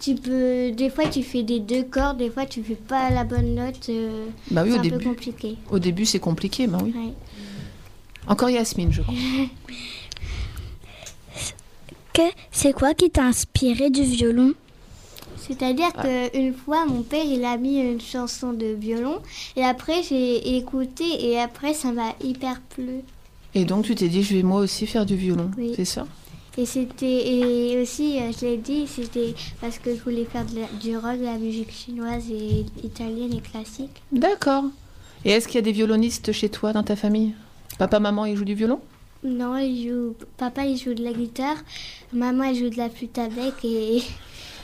tu peux, des fois tu fais des deux cordes, des fois tu fais pas la bonne note. euh, Bah oui, c'est au un début. peu compliqué. Au début, c'est compliqué, bah oui. Encore Yasmine, je crois. [laughs] Que c'est quoi qui t'a inspiré du violon? C'est-à-dire qu'une fois, mon père, il a mis une chanson de violon et après j'ai écouté et après ça m'a hyper plu. Et donc tu t'es dit, je vais moi aussi faire du violon. Oui. C'est ça? Et c'était et aussi, euh, je l'ai dit, c'était parce que je voulais faire de la- du rock, de la musique chinoise et italienne et classique. D'accord. Et est-ce qu'il y a des violonistes chez toi, dans ta famille? Papa, maman, ils jouent du violon? Non, il joue, papa il joue de la guitare, maman elle joue de la flûte à bec et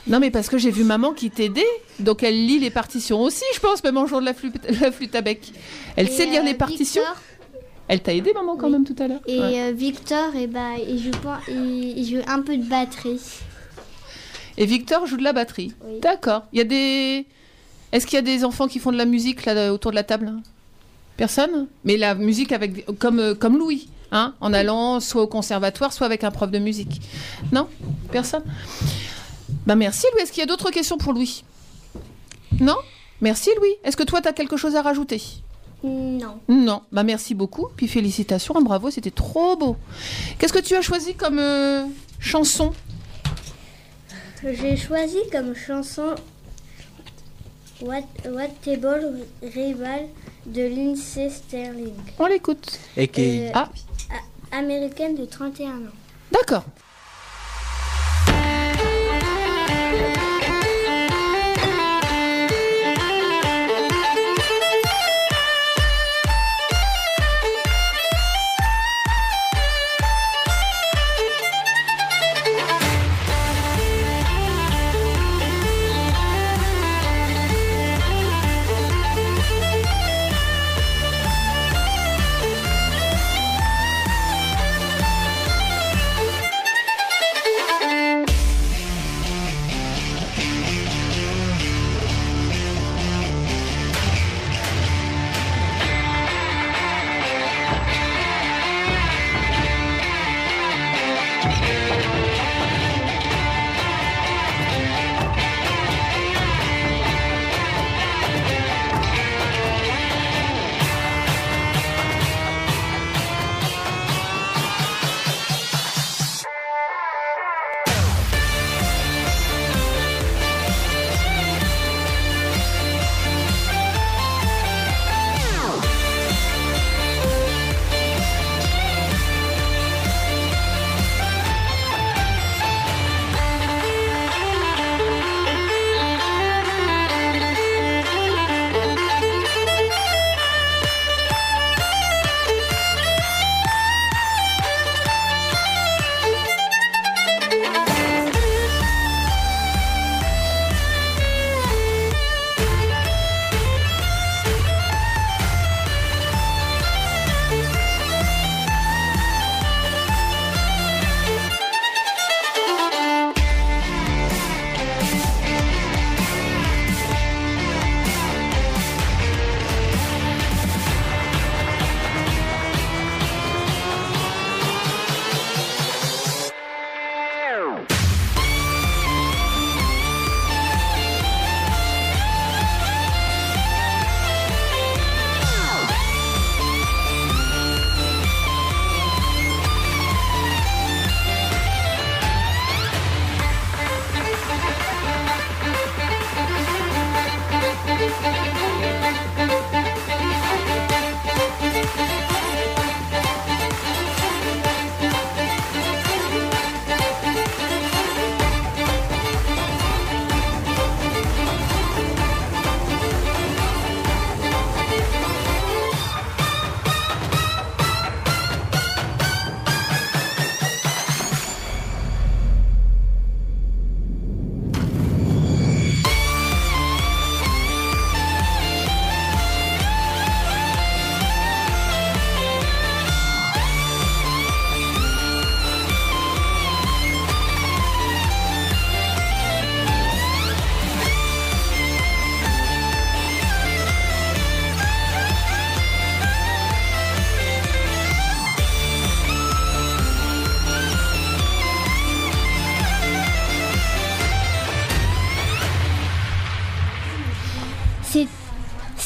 Non, mais parce que j'ai vu maman qui t'aidait. Donc elle lit les partitions aussi, je pense, même en jouant de la flûte, la flûte à bec. Elle Et, sait lire euh, les partitions Victor- Elle t'a aidé, maman, quand même, tout à l'heure Et Ouais. euh, Victor, et bah, il, joue pas, il, il joue un peu de batterie. Et Victor joue de la batterie. D'accord. Il y a des. Est-ce qu'il y a des enfants qui font de la musique là autour de la table? Personne? Mais la musique avec comme, euh, comme Louis, hein, en allant soit au conservatoire, soit avec un prof de musique. Non? Personne? Ben merci Louis. Est-ce qu'il y a d'autres questions pour Louis? Non? Merci Louis. Est-ce que toi, tu as quelque chose à rajouter? Non. Non. Bah merci beaucoup. Puis félicitations, bravo, c'était trop beau. Qu'est-ce que tu as choisi comme euh, chanson? J'ai choisi comme chanson What, What Table Rival de Lindsay Sterling. On l'écoute. Et qui... Euh, Ah, Américaine de 31 ans. d'accord.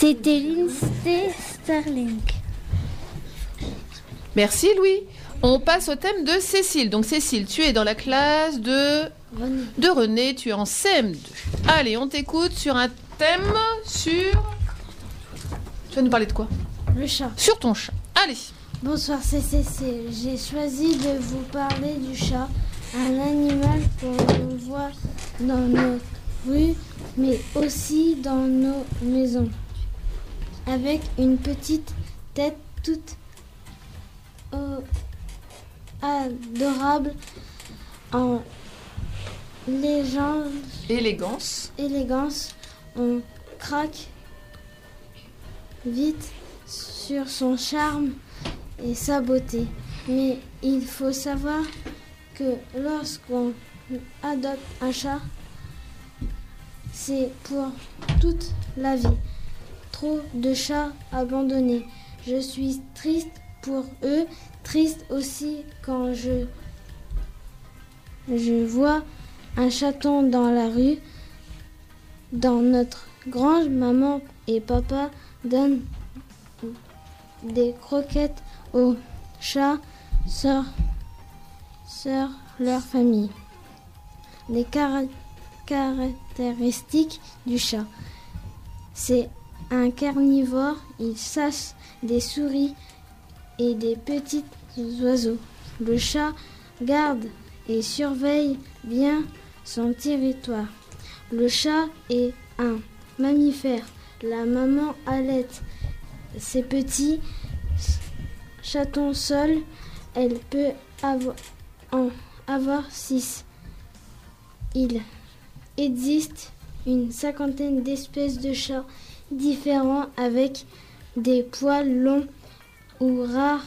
C'était Lindsay Sterling. Merci Louis. On passe au thème de Cécile. Donc Cécile, tu es dans la classe de de René, tu es en CM2. Allez, on t'écoute sur un thème sur Tu vas nous parler de quoi? Le chat. Sur ton chat. Allez. Bonsoir, c'est Cécile. J'ai choisi de vous parler du chat, un animal qu'on voit dans nos rues, mais aussi dans nos maisons, avec une petite tête toute euh, adorable en légende Élégance. élégance, on craque vite sur son charme et sa beauté. Mais il faut savoir que lorsqu'on adopte un chat, c'est pour toute la vie. Trop de chats abandonnés Je suis triste pour eux, triste aussi quand je, je vois un chaton dans la rue. Dans notre grange, maman et papa donnent des croquettes aux chats, sœurs, sœurs, leur famille. Les cara- caractéristiques du chat. C'est un carnivore, il chasse des souris et des petits oiseaux. Le chat garde et surveille bien son territoire. Le chat est un mammifère. La maman allait ses petits chatons seuls. Elle peut en avoir six. Il existe une cinquantaine d'espèces de chats différents avec des poils longs ou rares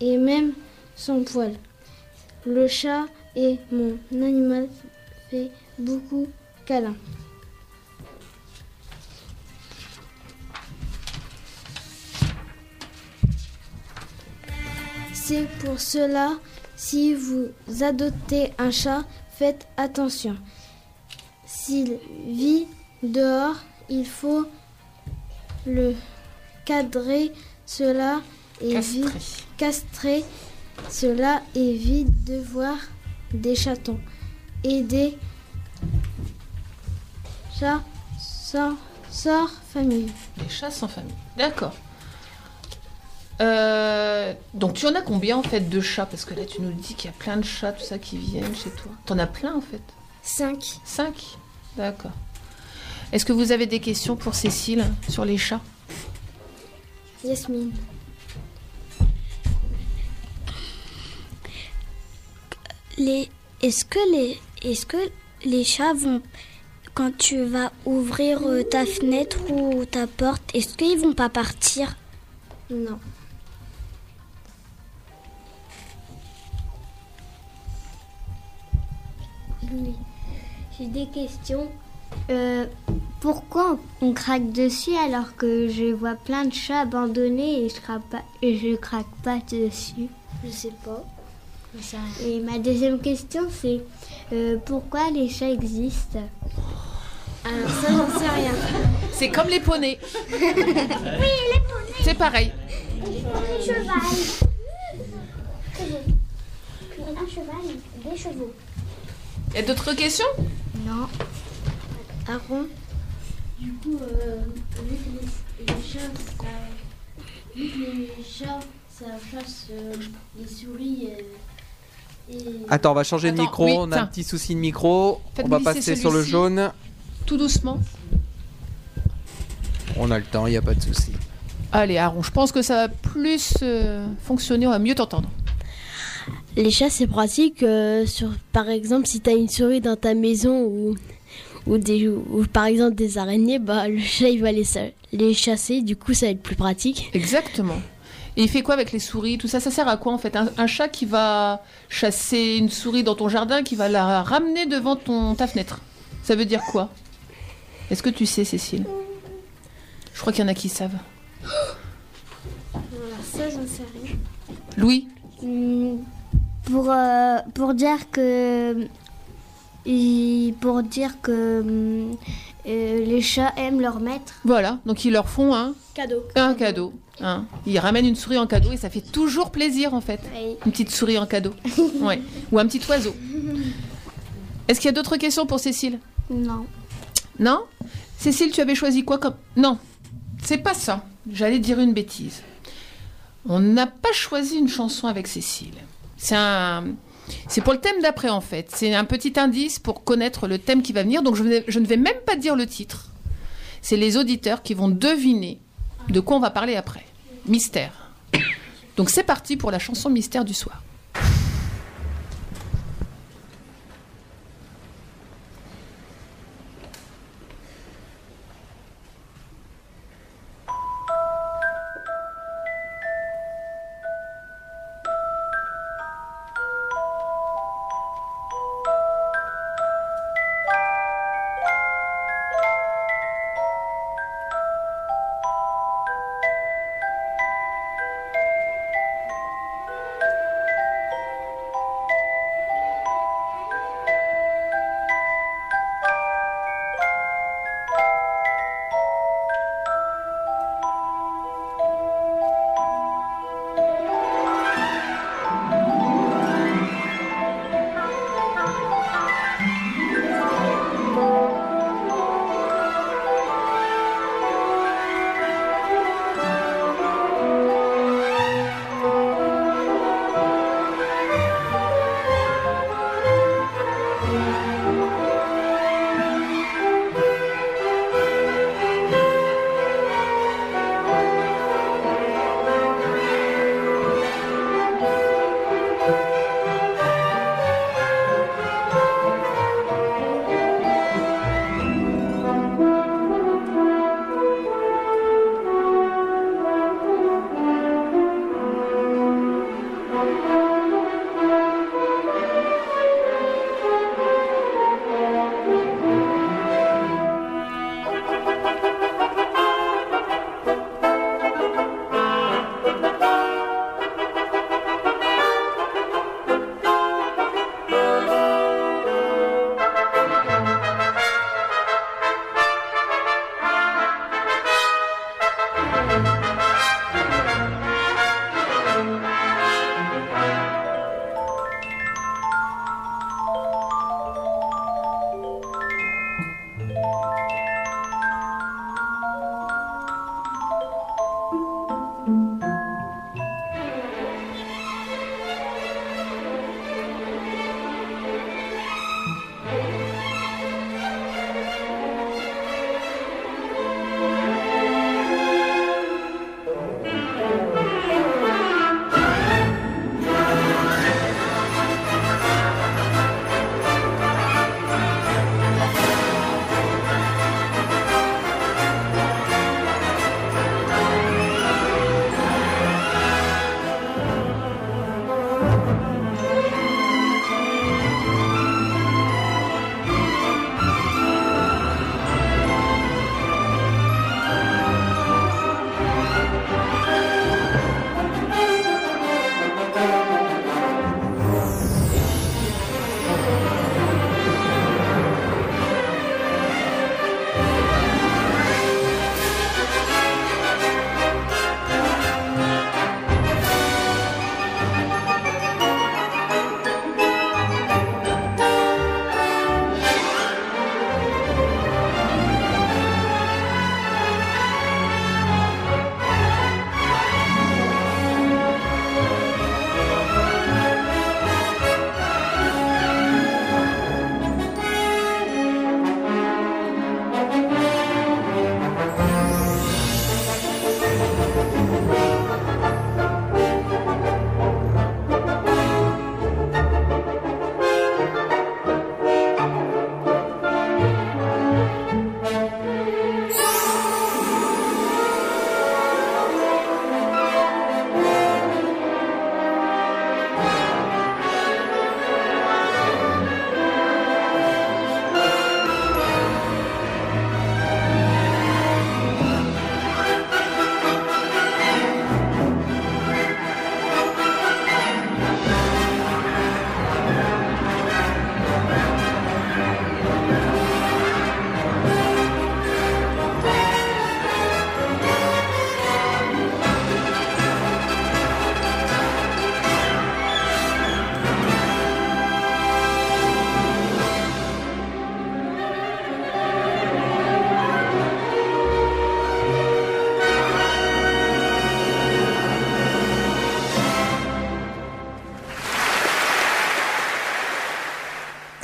et même sans poils. Le chat est mon animal fait beaucoup câlin. C'est pour cela, si vous adoptez un chat, faites attention. S'il vit dehors, il faut le cadrer. Cela évite castrer. Cela évite de voir des chatons et des chats sans, sans famille. Des chats sans famille. D'accord. Euh, donc tu en as combien en fait de chats? Parce que là tu nous dis qu'il y a plein de chats, tout ça qui viennent chez toi. T'en as plein en fait? Cinq. Cinq? D'accord. Est-ce que vous avez des questions pour Cécile sur les chats? Yasmine. Les, est-ce que les, est-ce que les chats vont, quand tu vas ouvrir euh, ta fenêtre ou ta porte, est-ce qu'ils vont pas partir? Non. Oui. J'ai des questions. Euh, pourquoi on craque dessus alors que je vois plein de chats abandonnés et je craque pas, et je craque pas dessus? Je sais pas. Et ma deuxième question c'est euh, pourquoi les chats existent? Alors ça j'en sais rien. C'est comme les poneys. [laughs] oui, les poneys. C'est pareil. Un cheval. Un cheval, des chevaux. Il y a d'autres questions? Non. Aaron. Du coup, euh, vu que les, les chats, ça, vu que les chats, ça chasse euh, les souris euh, et... Attends, on va changer de micro. oui, on a tiens. un petit souci de micro. Faites on va passer sur le jaune. Tout doucement. On a le temps, il n'y a pas de souci. Allez, Aaron, je pense que ça va plus euh, fonctionner, on va mieux t'entendre. Les chats, c'est pratique. euh, sur, par exemple, si tu as une souris dans ta maison ou, ou, des, ou par exemple des araignées, bah, le chat il va les, les chasser. Du coup, ça va être plus pratique. Exactement. Et il fait quoi avec les souris Tout ça, ça sert à quoi en fait? Un, un chat qui va chasser une souris dans ton jardin, qui va la ramener devant ton, ta fenêtre. Ça veut dire quoi? Est-ce que tu sais, Cécile? Je crois qu'il y en a qui savent. Alors ça j'en sais rien. Louis? Hmm, Pour, euh, pour dire que. Et Pour dire que hum, euh, les chats aiment leur maître. Voilà, donc ils leur font un Cadeau. Un cadeau. hein. Ils ramènent une souris en cadeau et ça fait toujours plaisir en fait. Oui. Une petite souris en cadeau. [laughs] ouais. Ou un petit oiseau. Est-ce qu'il y a d'autres questions pour Cécile? Non. Non? Cécile, tu avais choisi quoi comme... Non, c'est pas ça. J'allais dire une bêtise. On n'a pas choisi une chanson avec Cécile. C'est un... C'est pour le thème d'après en fait. C'est un petit indice pour connaître le thème qui va venir. Donc je, ne vais même pas dire le titre. C'est les auditeurs qui vont deviner de quoi on va parler après. Mystère. Donc c'est parti pour la chanson mystère du soir.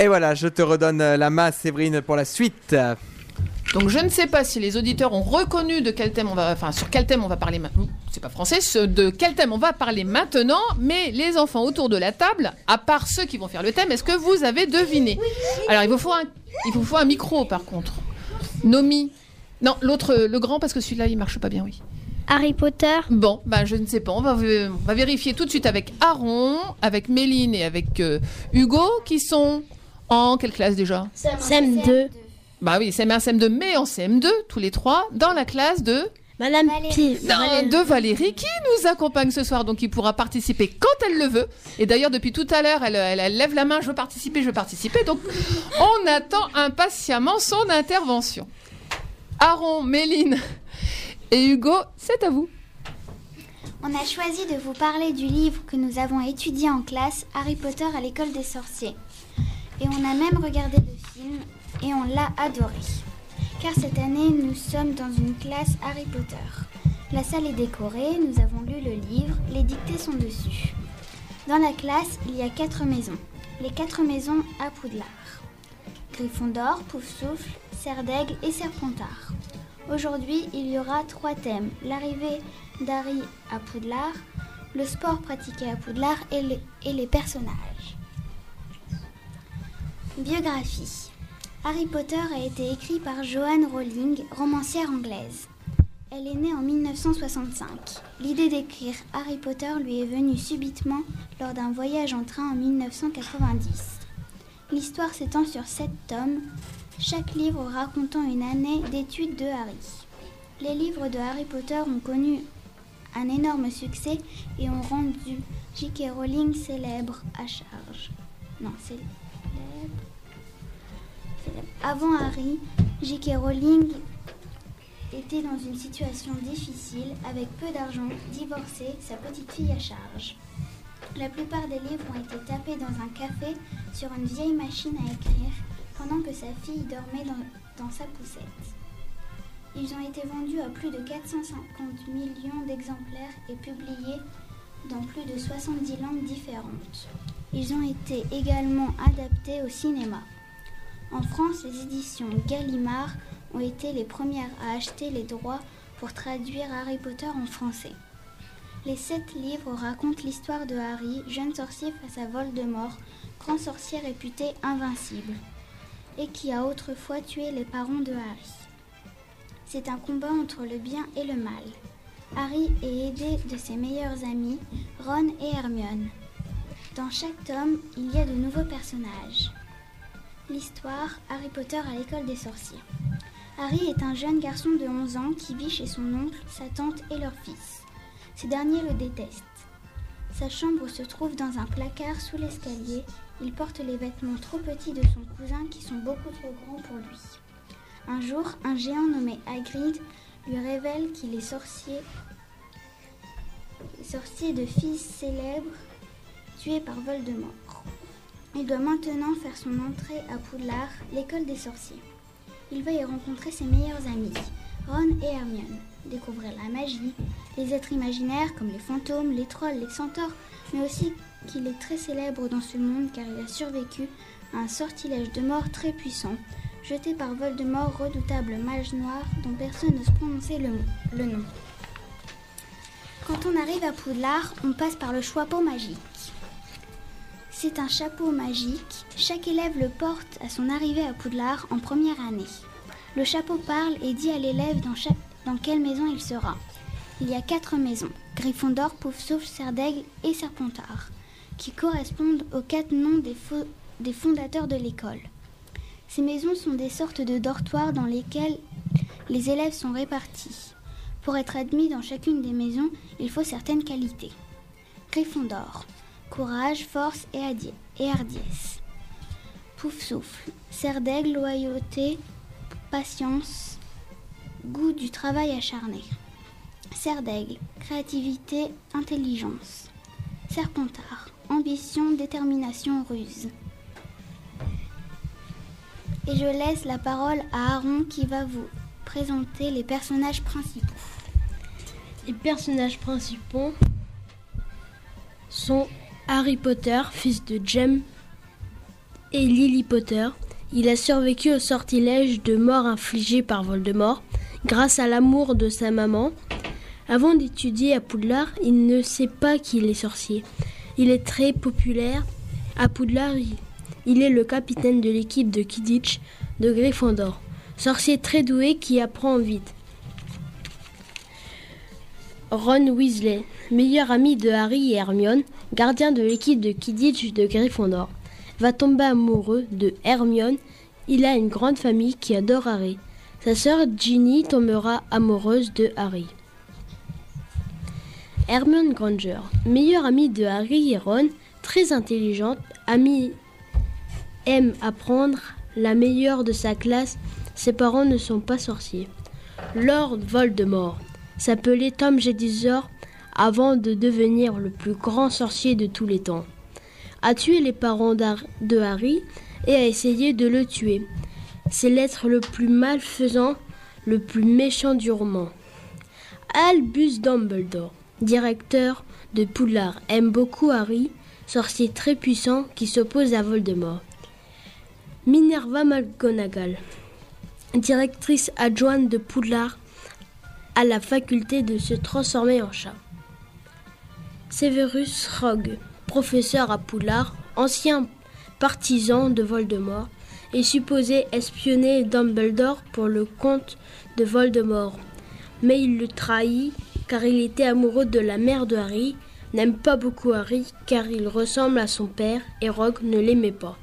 Et voilà, je te redonne euh, la main, Séverine, pour la suite. Donc je ne sais pas si les auditeurs ont reconnu de quel thème on va, enfin sur quel thème on va parler maintenant. C'est pas français, ce- de quel thème on va parler maintenant. Mais les enfants autour de la table, à part ceux qui vont faire le thème, est-ce que vous avez deviné? Alors il vous faut un, il vous faut un micro par contre. Nomi. Non, l'autre, le grand parce que celui-là il marche pas bien, oui. Harry Potter. Bon, bah je ne sais pas. On va, on va vérifier tout de suite avec Aaron, avec Méline et avec euh, Hugo qui sont en quelle classe déjà CM2. Bah oui, CM1, CM2, mais en CM2, tous les trois, dans la classe de... Madame Pi. Non, de Valérie qui nous accompagne ce soir, donc il pourra participer quand elle le veut. Et d'ailleurs, depuis tout à l'heure, elle, elle- elle lève la main, je veux participer, je veux participer. Donc, on attend impatiemment son intervention. Aaron, Méline et Hugo, c'est à vous. On a choisi de vous parler du livre que nous avons étudié en classe, Harry Potter à l'école des sorciers. Et on a même regardé le film et on l'a adoré. Car cette année, nous sommes dans une classe Harry Potter. La salle est décorée, nous avons lu le livre, les dictées sont dessus. Dans la classe, il y a quatre maisons. Les quatre maisons à Poudlard. Gryffondor, Poufsouffle, Serdaigle et Serpentard. Aujourd'hui, il y aura trois thèmes. L'arrivée d'Harry à Poudlard, le sport pratiqué à Poudlard et les, et les personnages. Biographie. Harry Potter a été écrit par Joanne Rowling, romancière anglaise. Elle est née en 1965. L'idée d'écrire Harry Potter lui est venue subitement lors d'un voyage en train en 1990. L'histoire s'étend sur sept tomes, chaque livre racontant une année d'études de Harry. Les livres de Harry Potter ont connu un énorme succès et ont rendu J.K. Rowling célèbre à charge. Non, célèbre. Avant Harry, J.K. Rowling était dans une situation difficile avec peu d'argent, divorcée, sa petite fille à charge. La plupart des livres ont été tapés dans un café sur une vieille machine à écrire pendant que sa fille dormait dans sa poussette. Ils ont été vendus à plus de 450 millions d'exemplaires et publiés dans plus de 70 langues différentes. Ils ont été également adaptés au cinéma. En France, les éditions Gallimard ont été les premières à acheter les droits pour traduire Harry Potter en français. Les sept livres racontent l'histoire de Harry, jeune sorcier face à Voldemort, grand sorcier réputé invincible, et qui a autrefois tué les parents de Harry. C'est un combat entre le bien et le mal. Harry est aidé de ses meilleurs amis, Ron et Hermione. Dans chaque tome, il y a de nouveaux personnages. L'histoire Harry Potter à l'école des sorciers. Harry est un jeune garçon de 11 ans qui vit chez son oncle, sa tante et leur fils. Ces derniers le détestent. Sa chambre se trouve dans un placard sous l'escalier. Il porte les vêtements trop petits de son cousin qui sont beaucoup trop grands pour lui. Un jour, un géant nommé Hagrid lui révèle qu'il est sorcier, sorcier de fils célèbres tué par Voldemort. Il doit maintenant faire son entrée à Poudlard, l'école des sorciers. Il va y rencontrer ses meilleurs amis, Ron et Hermione, découvrir la magie, les êtres imaginaires comme les fantômes, les trolls, les centaures, mais aussi qu'il est très célèbre dans ce monde car il a survécu à un sortilège de mort très puissant, jeté par Voldemort, redoutable mage noir dont personne n'ose prononcer le, le nom. Quand on arrive à Poudlard, on passe par le chapeau magique. C'est un chapeau magique. Chaque élève le porte à son arrivée à Poudlard en première année. Le chapeau parle et dit à l'élève dans, quelle maison il sera. Il y a quatre maisons Gryffondor, Poufsouffle, Serdaigle et Serpentard, qui correspondent aux quatre noms des fondateurs de l'école. Ces maisons sont des sortes de dortoirs dans lesquels les élèves sont répartis. Pour être admis dans chacune des maisons, il faut certaines qualités. Gryffondor, courage, force et, hardiesse. Pouf-souffle, Serdaigle, loyauté, patience, goût du travail acharné. Serdaigle, créativité, intelligence. Serpentard, ambition, détermination, ruse. Et je laisse la parole à Aaron qui va vous présenter les personnages principaux. Les personnages principaux sont Harry Potter, fils de Jem est Lily Potter. Il a survécu au sortilège de mort infligé par Voldemort grâce à l'amour de sa maman. Avant d'étudier à Poudlard, il ne sait pas qu'il est sorcier. Il est très populaire. À Poudlard, il- il est le capitaine de l'équipe de Kidditch de Gryffondor. Sorcier très doué qui apprend vite. Ron Weasley, meilleur ami de Harry et Hermione, gardien de l'équipe de Kidditch de Gryffondor, va tomber amoureux de Hermione. Il a une grande famille qui adore Harry. Sa sœur Ginny tombera amoureuse de Harry. Hermione Granger, meilleure amie de Harry et Ron, très intelligente, amie aime apprendre, la meilleure de sa classe, ses parents ne sont pas sorciers. Lord Voldemort s'appelait Tom Jedusor avant de devenir le plus grand sorcier de tous les temps. A tué les parents de Harry et a essayé de le tuer. C'est l'être le plus malfaisant, le plus méchant du roman. Albus Dumbledore, directeur de Poudlard, aime beaucoup Harry, sorcier très puissant qui s'oppose à Voldemort. Minerva McGonagall, directrice adjointe de Poudlard, la faculté de se transformer en chat. Severus Rogue, professeur à Poudlard, ancien partisan de Voldemort, est supposé espionner Dumbledore pour le compte de Voldemort. Mais il le trahit car il était amoureux de la mère de Harry, n'aime pas beaucoup Harry car il ressemble à son père et Rogue ne l'aimait pas.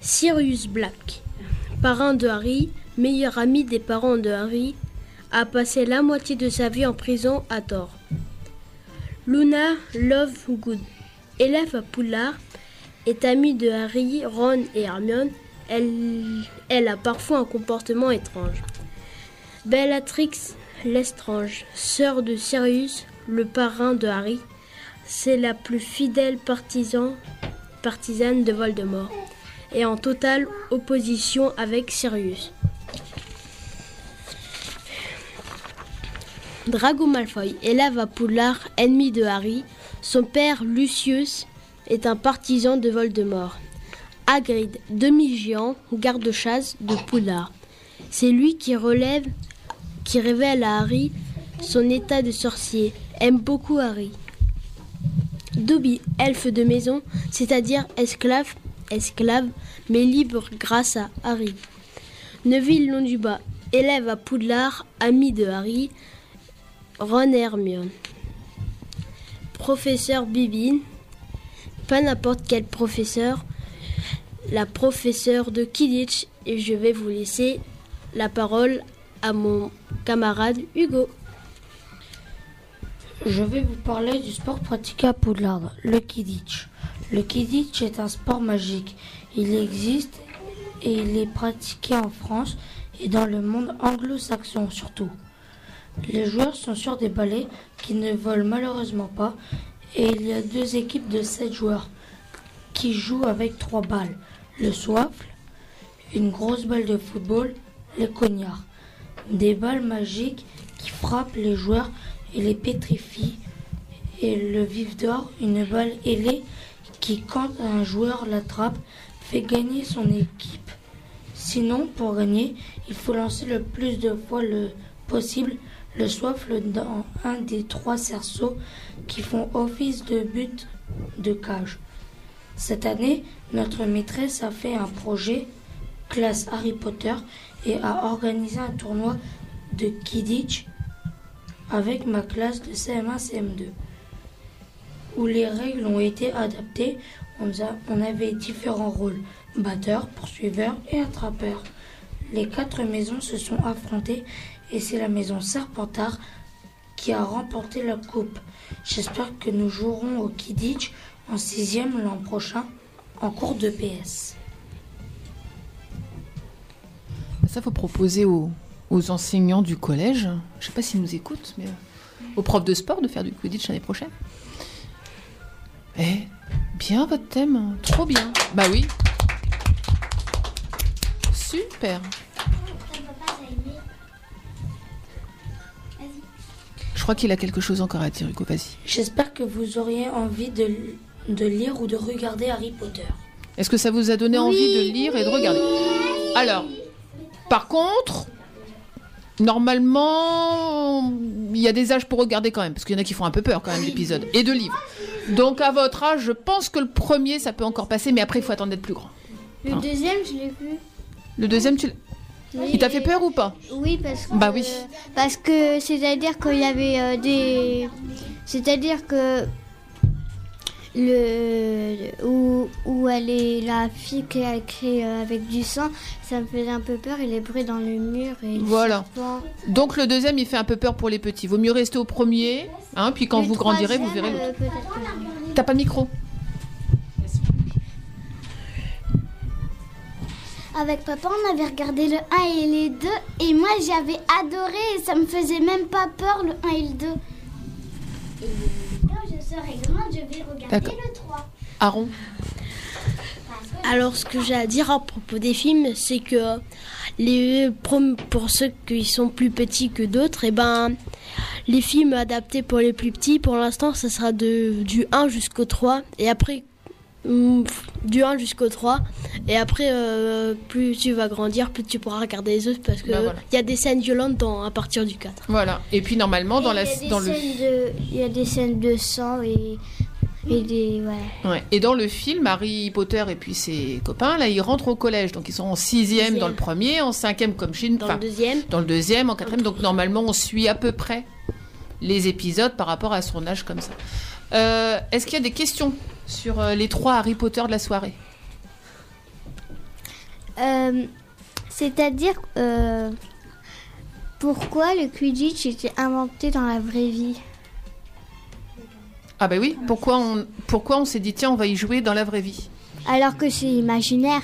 Sirius Black, parrain de Harry, meilleur ami des parents de Harry, a passé la moitié de sa vie en prison à tort. Luna Lovegood, élève à Poudlard, est amie de Harry, Ron et Hermione. Elle, a parfois un comportement étrange. Bellatrix Lestrange, sœur de Sirius, le parrain de Harry, c'est la plus fidèle partisan, partisane de Voldemort et en totale opposition avec Sirius. Drago Malfoy, élève à Poudlard, ennemi de Harry, son père Lucius est un partisan de Voldemort. Hagrid, demi-géant, garde-chasse de Poudlard. C'est lui qui révèle à Harry son état de sorcier, aime beaucoup Harry. Dobby, elfe de maison, c'est-à-dire esclave, esclave, mais libre grâce à Harry. Neville Londubat, élève à Poudlard, ami de Harry, Ron Hermione. Professeur Bibine, pas n'importe quel professeur, la professeure de Kidditch, et je vais vous laisser la parole à mon camarade Hugo. Je vais vous parler du sport pratiqué à Poudlard, le Kidditch. Le Kidditch est un sport magique. Il existe et il est pratiqué en France et dans le monde anglo-saxon surtout. Les joueurs sont sur des balais qui ne volent malheureusement pas et il y a deux équipes de sept joueurs qui jouent avec trois balles. Le soifle, une grosse balle de football, les cognards. Des balles magiques qui frappent les joueurs et les pétrifient. Et le vif d'or, une balle ailée qui, quand un joueur l'attrape, fait gagner son équipe. Sinon, pour gagner, il faut lancer le plus de fois le possible le soifle dans un des trois cerceaux qui font office de but de cage. Cette année, notre maîtresse a fait un projet classe Harry Potter et a organisé un tournoi de Kidditch avec ma classe de CM1 CM2 où les règles ont été adaptées. On, on avait différents rôles batteur, poursuiveur et attrapeur. Les quatre maisons se sont affrontées et c'est la maison Serpentard qui a remporté la coupe. J'espère que nous jouerons au Kidditch en sixième l'an prochain en cours de PS. Ça, faut proposer aux, aux enseignants du collège, je sais pas s'ils nous écoutent, mais euh, aux profs de sport de faire du Quidditch l'année prochaine. Eh, bien votre thème, trop bien. Bah oui. Super. Crois qu'il a quelque chose encore à dire, Hugo, vas-y. J'espère que vous auriez envie de, de lire ou de regarder Harry Potter. Est-ce que ça vous a donné envie de lire et de regarder? Alors, par contre, normalement, il y a des âges pour regarder quand même, parce qu'il y en a qui font un peu peur quand même d'épisodes et de livres. Donc à votre âge, je pense que le premier, ça peut encore passer, mais après, il faut attendre d'être plus grand. Le Hein? deuxième, je l'ai vu. Le deuxième, tu l'- Oui. il t'a fait peur ou pas Oui, parce que. Bah oui. Parce que c'est-à-dire qu'il y avait euh, des. C'est-à-dire que. Le. Où, où elle est la fille qui a écrit euh, avec du sang, ça me faisait un peu peur. Il est brûlé dans le mur et. Voilà. serpent. Donc le deuxième, il fait un peu peur pour les petits. Vaut mieux rester au premier, hein, puis quand Le vous grandirez, vous verrez euh, l'autre. que- T'as pas de micro Avec papa, on avait regardé le 1 et les 2 et moi j'avais adoré et ça me faisait même pas peur le 1 et le 2. Et quand je serai grande, je vais regarder D'accord. le 3. Aaron Alors, ce que j'ai à dire à propos des films, c'est que les pour ceux qui sont plus petits que d'autres, et ben les films adaptés pour les plus petits, pour l'instant, ça sera de du 1 jusqu'au 3 et après du 1 jusqu'au 3 et après euh, plus tu vas grandir, plus tu pourras regarder les autres parce que il Ben voilà. y a des scènes violentes dans, à partir du 4. Voilà. Et puis normalement, dans, Et la, il y a des dans le... Il y a des scènes de sang et, et des. Ouais. Ouais. Et dans le film, Harry Potter et puis ses copains, là, ils rentrent au collège. Donc, ils sont en sixième dans le premier, en cinquième comme Chine. Dans le deuxième. Dans le deuxième, en quatrième. Donc, normalement, on suit à peu près les épisodes par rapport à son âge comme ça. Euh, Est-ce qu'il y a des questions sur euh, les trois Harry Potter de la soirée Euh, C'est-à-dire. euh, pourquoi le Quidditch était inventé dans la vraie vie? Ah bah oui, pourquoi on, pourquoi on s'est dit, tiens, on va y jouer dans la vraie vie? Alors que c'est imaginaire.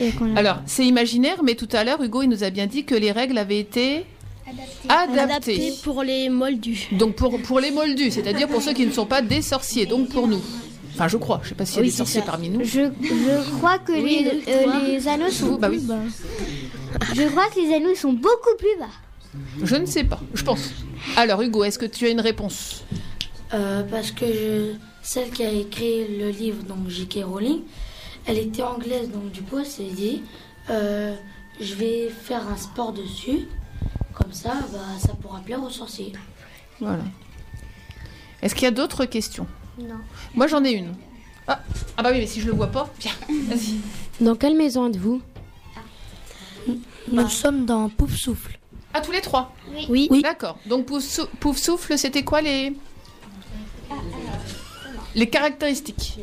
Et qu'on a- Alors, c'est imaginaire, mais tout à l'heure, Hugo, il nous a bien dit que les règles avaient été adaptées. Adapté pour les moldus. Donc pour, pour les moldus, c'est-à-dire pour ceux qui ne sont pas des sorciers, donc pour nous. Enfin, je crois, je sais pas s'il y a Oui, des sorciers ça. parmi nous. Je, je crois que Oui, les, euh, les anneaux sont Vous, bah plus oui. bas. Je crois que les anneaux sont beaucoup plus bas. Je ne sais pas, je pense. Alors Hugo, est-ce que tu as une réponse? Euh, parce que je- celle qui a écrit le livre, donc J.K. Rowling, elle était anglaise, donc du coup elle s'est dit, euh, je vais faire un sport dessus, comme ça, bah, ça pourra plaire aux sorciers. Voilà. Est-ce qu'il y a d'autres questions? Non. Moi j'en ai une. Ah, ah bah oui, mais si je le vois pas, viens, vas-y. Dans quelle maison êtes-vous? Nous sommes dans Pouf Souffle. Ah, tous les trois? Oui. D'accord. Donc Pouf, Sou- Pouf Souffle, c'était quoi les... Les caractéristiques?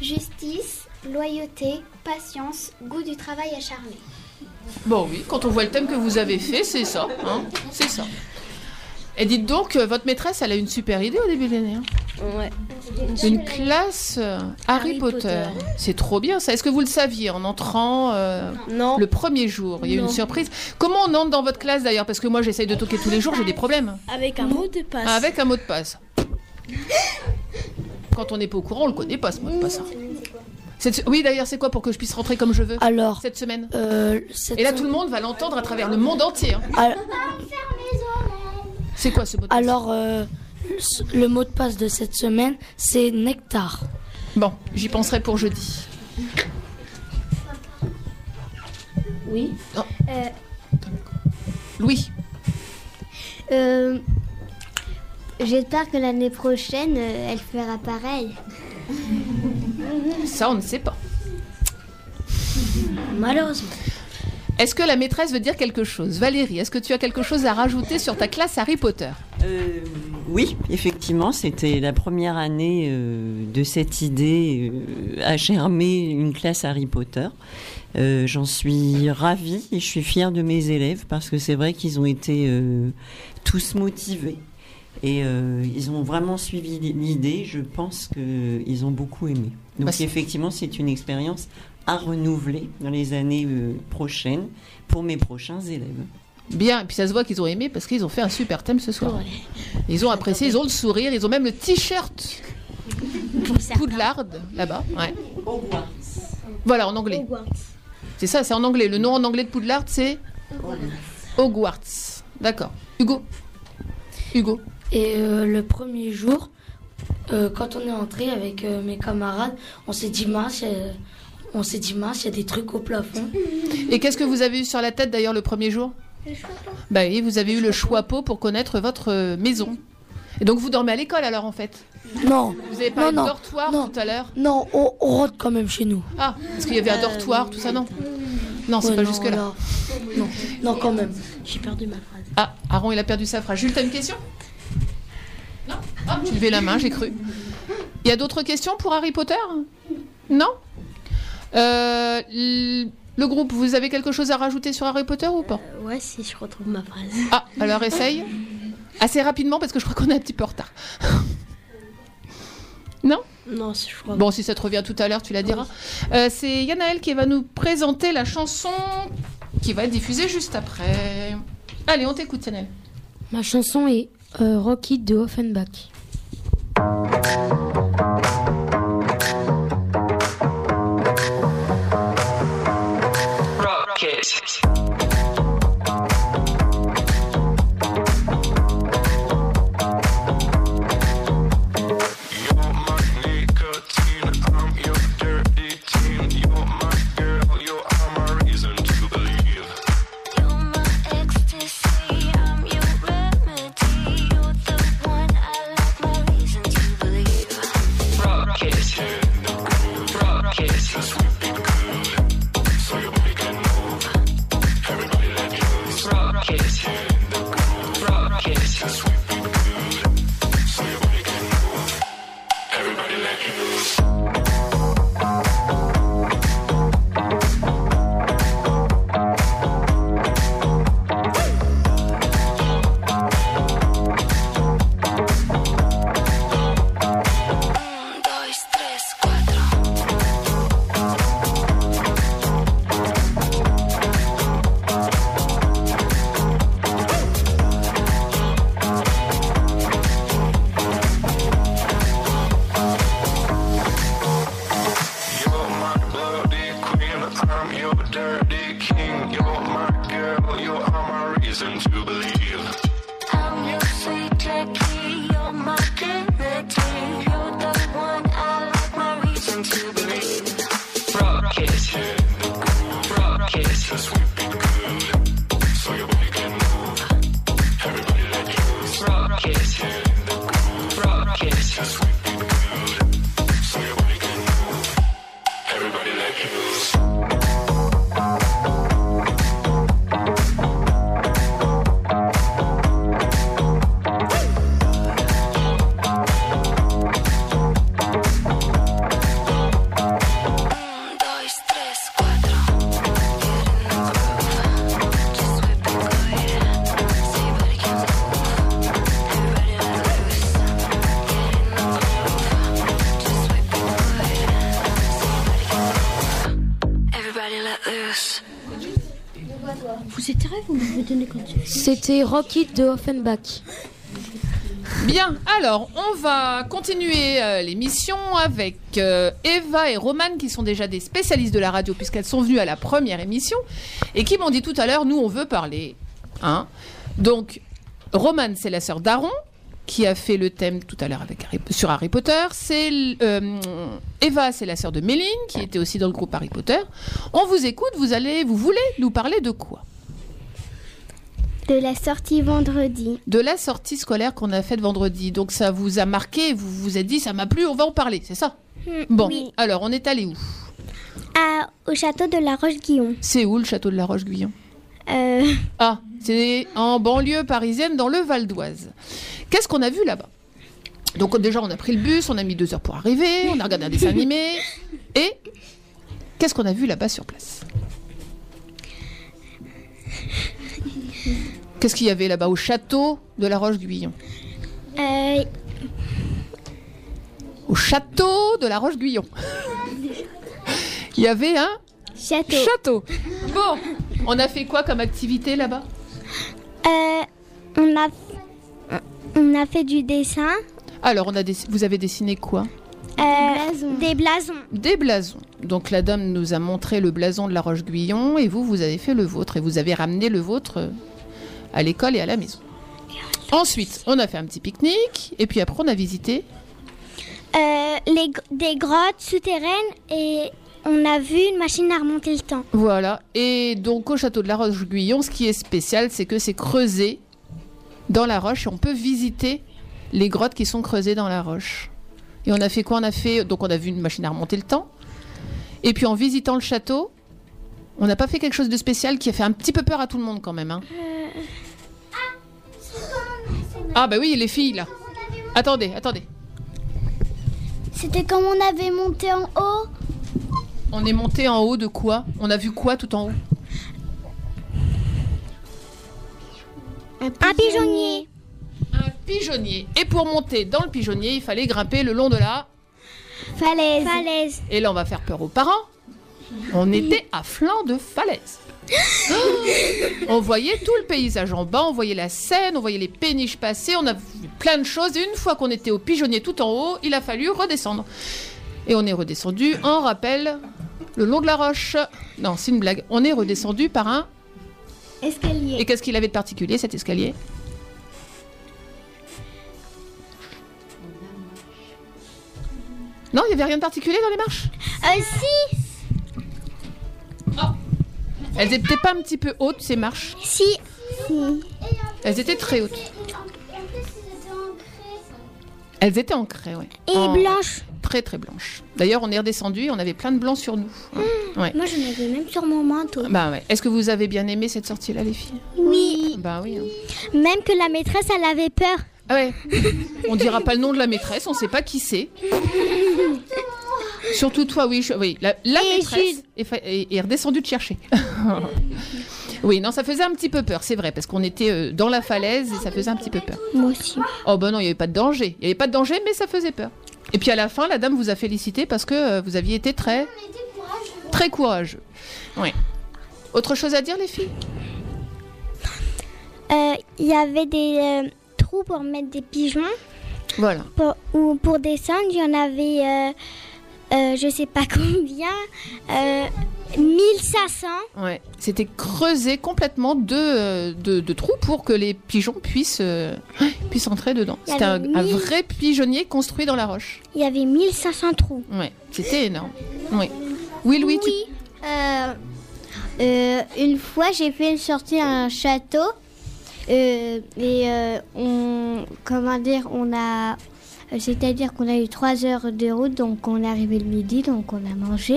Justice, loyauté, patience, goût du travail acharné. Bon oui, quand on voit le thème que vous avez fait, c'est ça. Hein c'est ça. Et dites donc, euh, votre maîtresse, elle a une super idée au début de l'année. hein. Ouais. Une classe euh, Harry, Harry Potter. Potter. C'est trop bien ça. Est-ce que vous le saviez en entrant euh, Non. le premier jour Il y a eu Non. une surprise. Comment on entre dans votre classe d'ailleurs? Parce que moi j'essaye de toquer tous les jours, j'ai des problèmes. Avec un mot de passe. Avec un mot de passe. Quand on n'est pas au courant, on le connaît pas ce mot de passe. hein. Cette- Oui d'ailleurs, c'est quoi pour que je puisse rentrer comme je veux Alors, cette semaine? euh, cette Et là tout le monde va l'entendre à travers le monde entier. hein. Al- C'est quoi ce mot de passe? Alors, euh, le- mot de passe de cette semaine, c'est nectar. Bon, j'y penserai pour jeudi. Oui. Non. Euh, Louis. euh, J'espère que l'année prochaine, elle fera pareil. Ça, on ne sait pas. Malheureusement. Est-ce que la maîtresse veut dire quelque chose? Valérie, est-ce que tu as quelque chose à rajouter sur ta classe Harry Potter? Euh, oui, effectivement, c'était la première année euh, de cette idée euh, à germer une classe Harry Potter. Euh, J'en suis ravie et je suis fière de mes élèves parce que c'est vrai qu'ils ont été euh, tous motivés et euh, ils ont vraiment suivi l'idée. Je pense qu'ils ont beaucoup aimé. Donc c'est- effectivement, c'est une expérience à renouveler dans les années euh, prochaines pour mes prochains élèves. Bien, et puis ça se voit qu'ils ont aimé parce qu'ils ont fait un super thème ce soir. Ils ont apprécié, ils ont le sourire, ils ont même le t-shirt [laughs] Poudlard là-bas. Ouais. Voilà, en anglais. C'est ça, c'est en anglais. Le nom en anglais de Poudlard, c'est Hogwarts. D'accord. Hugo Hugo Et euh, le premier jour, euh, quand on est entré avec euh, mes camarades, on s'est dit mince, euh, on s'est dit mince, il y a des trucs au plafond. Et qu'est-ce que vous avez eu sur la tête d'ailleurs le premier jour? Bah oui, vous avez eu le choix-peau pour connaître votre euh, maison. Et donc vous dormez à l'école alors en fait? Non. Vous avez parlé Non, de dortoir non. tout à l'heure? Non, on, on rentre quand même chez nous. Ah, parce qu'il y avait un dortoir, tout ça, non? Non, c'est Ouais, pas non, jusque-là. là. Non, non, quand même. J'ai perdu ma phrase. Ah, Aaron, il a perdu sa phrase. Jules, t'as une question? Non Ah, tu levais la main, j'ai cru. Il y a d'autres questions pour Harry Potter? Non? Euh, Le groupe, vous avez quelque chose à rajouter sur Harry Potter ou pas? Ouais, si je retrouve ma phrase. Ah, alors essaye. Assez rapidement parce que je crois qu'on est un petit peu en retard. [laughs] non? Non, je crois Bon, si ça te revient tout à l'heure, tu la diras. Euh, c'est Yanaël qui va nous présenter la chanson qui va être diffusée juste après. Allez, on t'écoute, Yanaël. Ma chanson est euh, Rocky de Offenbach. you C'était Rocky de Offenbach. Bien, alors on va continuer euh, l'émission avec euh, Eva et Romane qui sont déjà des spécialistes de la radio puisqu'elles sont venues à la première émission et qui m'ont dit tout à l'heure nous on veut parler. Hein Donc Romane c'est la sœur d'Aaron qui a fait le thème tout à l'heure avec sur Harry Potter. C'est euh, Eva c'est la sœur de Méline qui était aussi dans le groupe Harry Potter. On vous écoute, vous allez, vous voulez nous parler de quoi? De la sortie vendredi. de la sortie scolaire qu'on a faite vendredi. Donc ça vous a marqué, vous vous êtes dit ça m'a plu, on va en parler, c'est ça? Bon, oui. alors on est allé où? À- au château de la Roche-Guillon. C'est où le château de la Roche-Guyon Euh, Ah, c'est en banlieue parisienne dans le Val d'Oise. Qu'est-ce qu'on a vu là-bas? Donc déjà on a pris le bus, on a mis deux heures pour arriver, on a regardé un dessin [laughs] animé. Et qu'est-ce qu'on a vu là-bas sur place? Qu'est-ce qu'il y avait là-bas au château de la Roche-Guyon euh, Au château de la Roche-Guyon. [laughs] Il y avait un château. château. Bon, on a fait quoi comme activité là-bas Euh, on, a, on a fait du dessin. Alors, on a vous avez dessiné quoi Euh, Des blasons. Des blasons. Donc la dame nous a montré le blason de la Roche-Guyon et vous, vous avez fait le vôtre et vous avez ramené le vôtre à l'école et à la maison. Ensuite, on a fait un petit pique-nique et puis après on a visité Euh, les, des grottes souterraines et on a vu une machine à remonter le temps. Voilà. Et donc au château de la Roche-Guyon, ce qui est spécial, c'est que c'est creusé dans la roche et on peut visiter les grottes qui sont creusées dans la roche. Et on a fait quoi? On a fait donc on a vu une machine à remonter le temps. Et puis en visitant le château, on n'a pas fait quelque chose de spécial qui a fait un petit peu peur à tout le monde quand même. hein. Ah bah oui, les filles là. Attendez, attendez. C'était comme on avait monté en haut? On est monté en haut de quoi? On a vu quoi tout en haut? Un pigeonnier. Un pigeonnier. Et pour monter dans le pigeonnier, il fallait grimper le long de la Falaise. Falaise. Et là, on va faire peur aux parents. On était à flanc de falaise. [gasps] on voyait tout le paysage en bas, on voyait la Seine, on voyait les péniches passer, on a vu plein de choses. Et une fois qu'on était au pigeonnier tout en haut, il a fallu redescendre. Et on est redescendu en rappel le long de la roche. Non, c'est une blague. On est redescendu par un. Escalier. Et qu'est-ce qu'il avait de particulier cet escalier? Non, il n'y avait rien de particulier dans les marches? Euh, si. Elles étaient pas un petit peu hautes, ces marches Si. Elles étaient très hautes. Elles étaient en craie, ouais. Et En- blanches. Très très blanches. D'ailleurs, on est redescendu, on avait plein de blancs sur nous. Ouais. Moi, j'en avais même sur mon manteau. Bah ouais. Est-ce que vous avez bien aimé cette sortie-là, les filles? Oui. Bah oui. hein. Même que la maîtresse, elle avait peur. Ah ouais. On dira pas le nom de la maîtresse, on sait pas qui c'est. Surtout toi, oui. je- oui. La, la Et maîtresse est, fa- est- est redescendue te chercher. [laughs] oui, non, ça faisait un petit peu peur, c'est vrai, parce qu'on était euh, dans la falaise et ça faisait un petit peu peur. Moi aussi. Oh bah non, il n'y avait pas de danger. Il n'y avait pas de danger, mais ça faisait peur. Et puis à la fin, la dame vous a félicité parce que euh, vous aviez été très, très courageux. Oui. Autre chose à dire, les filles? Euh, Il y avait des euh, trous pour mettre des pigeons. Voilà. Pour, ou pour descendre, il y en avait, euh, euh, je sais pas [laughs] combien, euh, 1500. Ouais. C'était creusé complètement de, euh, de, de trous pour que les pigeons puissent, euh, [gasps] puissent entrer dedans. C'était un, vrai pigeonnier construit dans la roche. Il y avait 1500 trous. Ouais. C'était énorme. Oui. Oui, Louis, tu- Euh, euh, une fois, j'ai fait une sortie à un château. Euh, et euh, on, comment dire, on a, c'est-à-dire qu'on a eu trois heures de route, donc on est arrivé le midi, donc on a mangé.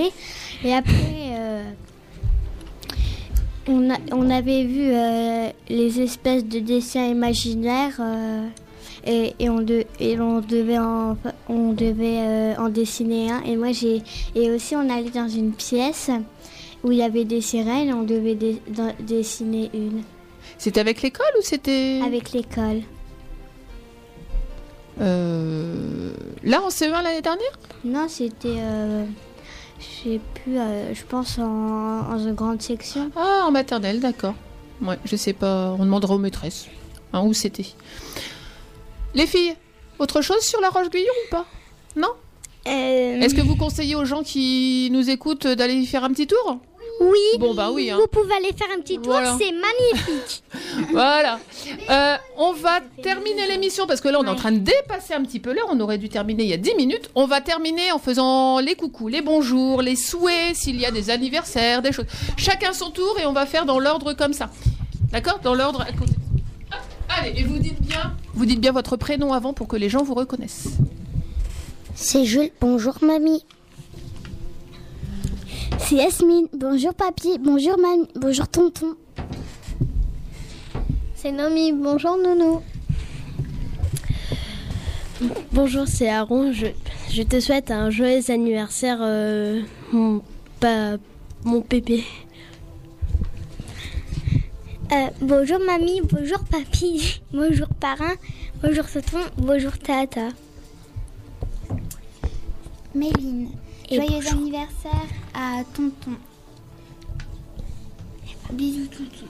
Et après, euh, on, a- on avait vu les espèces de dessins imaginaires. et, et on, de- et devait en, on devait en dessiner un. Et moi j'ai et aussi on allait dans une pièce où il y avait des sirènes on devait dessiner une C'était avec l'école ou c'était avec l'école. Euh, Là, en CE1 l'année dernière? Non, c'était euh, je sais plus, euh, je pense en, en une grande section. Ah, en maternelle, d'accord. Ouais, je sais pas, on demandera aux maîtresses hein, où c'était. Les filles, autre chose sur la Roche-Guyon ou pas? Non? Euh, Est-ce que vous conseillez aux gens qui nous écoutent d'aller y faire un petit tour? Oui. Bon, bah oui. hein. Vous pouvez aller faire un petit tour, Voilà. c'est magnifique. [laughs] Voilà. Euh, on va terminer l'émission parce que là, on est en train de dépasser un petit peu l'heure. On aurait dû terminer il y a 10 minutes. On va terminer en faisant les coucous, les bonjours, les souhaits, s'il y a des anniversaires, des choses. Chacun son tour et on va faire dans l'ordre comme ça. D'accord? Dans l'ordre à côté. Hop, Allez, et vous dites bien, vous dites bien votre prénom avant pour que les gens vous reconnaissent. C'est Jules. Bonjour mamie. C'est Yasmine. Bonjour papy. Bonjour mamie. Bonjour tonton. C'est Nomi. Bonjour Nounou. Bonjour, c'est Aaron. Je, je te souhaite un joyeux anniversaire, euh, mon, pa- mon pépé. Euh, bonjour mamie, bonjour papy, [laughs] bonjour parrain, bonjour tonton, bonjour tata. Méline, Et joyeux bonjour. anniversaire à tonton. Bisous tonton.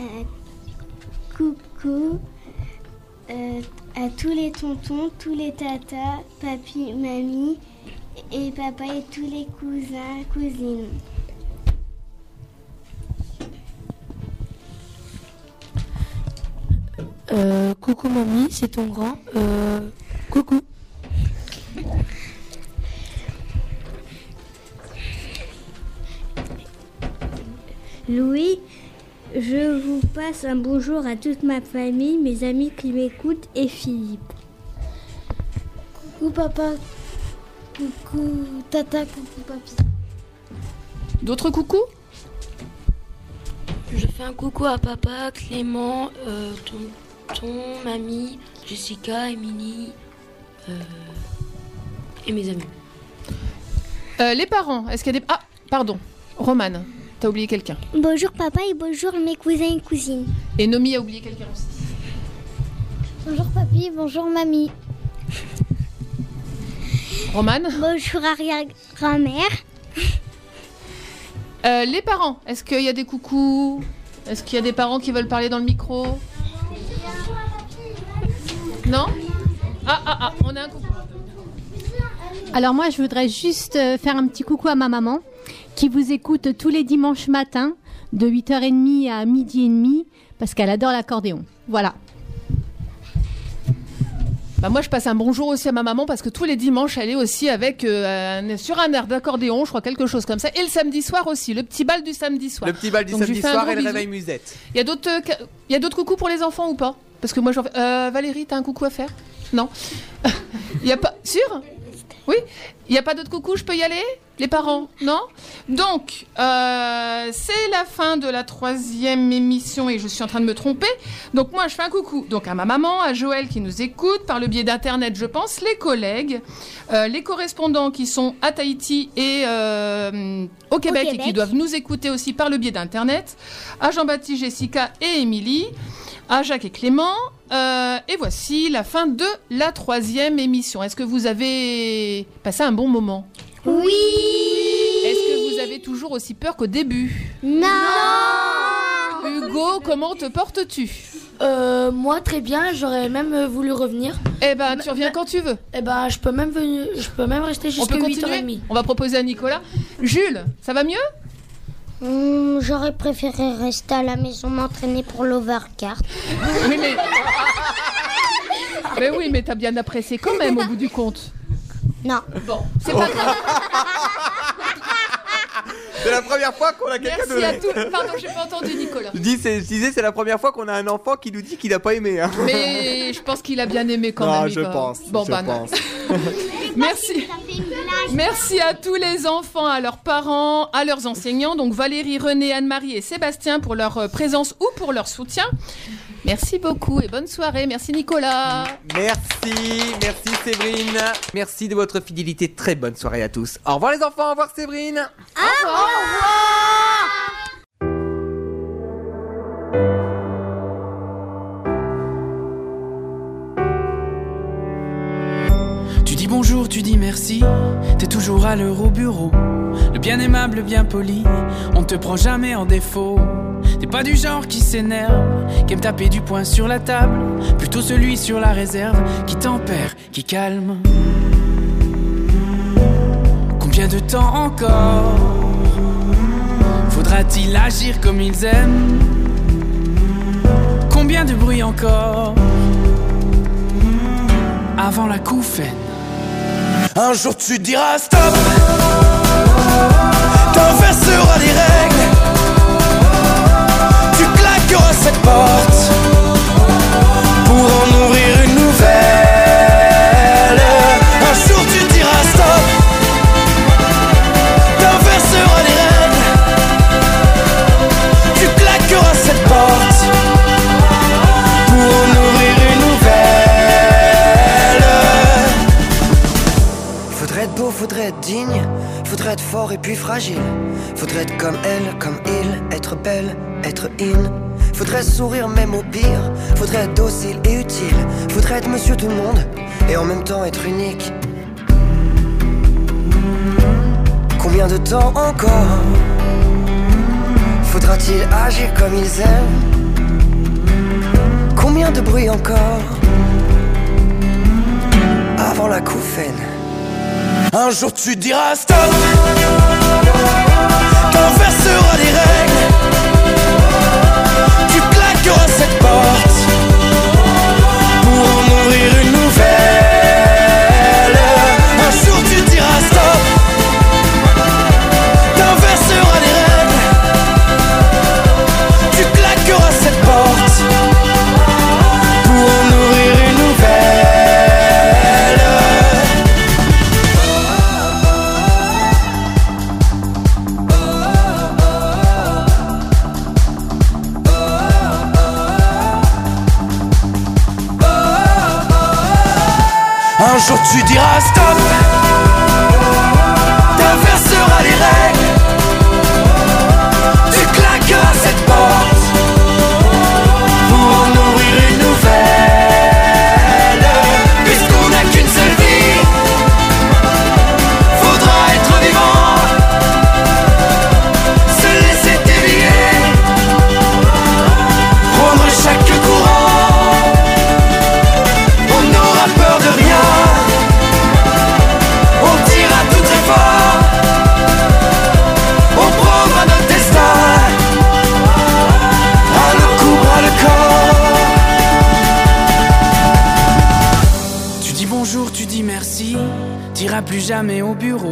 Euh, coucou euh, à tous les tontons, tous les tatas, papy, mamie et papa et tous les cousins, cousines. Euh, coucou mamie, c'est ton grand. Euh, coucou. Louis. Je vous passe un bonjour à toute ma famille, mes amis qui m'écoutent et Philippe. Coucou papa. Coucou tata, coucou papy. D'autres coucous? Je fais un coucou à papa, Clément, euh, tonton, mamie, Jessica, Émilie euh, et mes amis. Euh, Les parents, est-ce qu'il y a des... Ah, pardon, Romane, t'as oublié quelqu'un. Bonjour papa et bonjour mes cousins et cousines. Et Nomi a oublié quelqu'un aussi. Bonjour papy, bonjour mamie. Romane Bonjour arrière-grand-mère. Euh, Les parents, est-ce qu'il y a des coucous? Est-ce qu'il y a des parents qui veulent parler dans le micro? Non? Ah, ah, ah, on a un coucou. Alors moi, je voudrais juste euh, faire un petit coucou à ma maman qui vous écoute tous les dimanches matins de 8h30 à midi et demi parce qu'elle adore l'accordéon. Voilà. Bah moi, je passe un bonjour aussi à ma maman parce que tous les dimanches, elle est aussi avec euh, un- sur un air d'accordéon, je crois quelque chose comme ça. Et le samedi soir aussi, le petit bal du samedi soir. Le petit bal du Donc, samedi fais un soir gros et le bisou. réveil musette. Il y a d'autres, euh, ca- il y a d'autres coucous pour les enfants ou pas? Parce que moi, j'en fais. Euh, Valérie, t'as un coucou à faire? Non? [laughs] Il y a pas. Sûr? Oui. Il y a pas d'autres coucous Je peux y aller? Les parents Non? Donc, euh, c'est la fin de la troisième émission et je suis en train de me tromper. Donc moi, je fais un coucou. Donc à ma maman, à Joël qui nous écoute par le biais d'internet, je pense, les collègues, euh, les correspondants qui sont à Tahiti et euh, au Québec, et qui Québec. doivent nous écouter aussi par le biais d'internet, à Jean-Baptiste, Jessica et Émilie, à Jacques et Clément. Euh, et voici la fin de la troisième émission. Est-ce que vous avez passé un bon moment? Oui Est-ce que vous avez toujours aussi peur qu'au début? Non Hugo, comment te portes-tu? Euh, moi, très bien, j'aurais même euh, voulu revenir. Eh ben, tu reviens quand tu veux. Eh ben, je peux même, venir, je peux même rester jusqu'à peut 8h30. continuer On va proposer à Nicolas. Jules, ça va mieux? Hmm, J'aurais préféré rester à la maison m'entraîner pour l'overcard. Oui, mais... mais oui, mais t'as bien apprécié quand même au bout du compte. Non. Bon, c'est pas grave. [laughs] C'est la première fois qu'on a quelqu'un Merci à tous. Pardon, j'ai pas entendu Nicolas. Je, dis, c'est- je disais, c'est la première fois qu'on a un enfant qui nous dit qu'il n'a pas aimé. hein. Mais je pense qu'il a bien aimé quand Non, même. je pense, Bon, je bah non. [laughs] Merci. Merci à tous les enfants, à leurs parents, à leurs enseignants, donc Valérie, René, Anne-Marie et Sébastien pour leur euh, présence ou pour leur soutien. Merci beaucoup et bonne soirée. Merci Nicolas. Merci, merci Séverine. Merci de votre fidélité. Très bonne soirée à tous. Au revoir les enfants, au revoir Séverine. Au revoir. Tu dis bonjour, tu dis merci, t'es toujours à l'heure au bureau. Le bien aimable, le bien poli, on te prend jamais en défaut. T'es pas du genre qui s'énerve, qui aime taper du poing sur la table. Plutôt celui sur la réserve, qui tempère, qui calme. Combien de temps encore faudra-t-il agir comme ils aiment? Combien de bruit encore avant la couffaine? Un jour tu diras stop T'inverseras les règles Tu claqueras cette porte Pour en ouvrir une nouvelle Un jour tu diras stop T'inverseras les règles Tu claqueras cette porte Pour en ouvrir une nouvelle Faudrait être beau, faudrait être digne, faudrait être fort et puis fragile. Faudrait être comme elle, comme il, être belle, être in. Faudrait sourire même au pire, faudrait être docile et utile. Faudrait être monsieur tout le monde et en même temps être unique. Combien de temps encore faudra-t-il agir comme ils aiment? Combien de bruit encore avant la couffaine Un jour tu diras stop T'inverseras les règles Claqueras cette porte Pour en ouvrir une jour tu diras stop. Au bureau.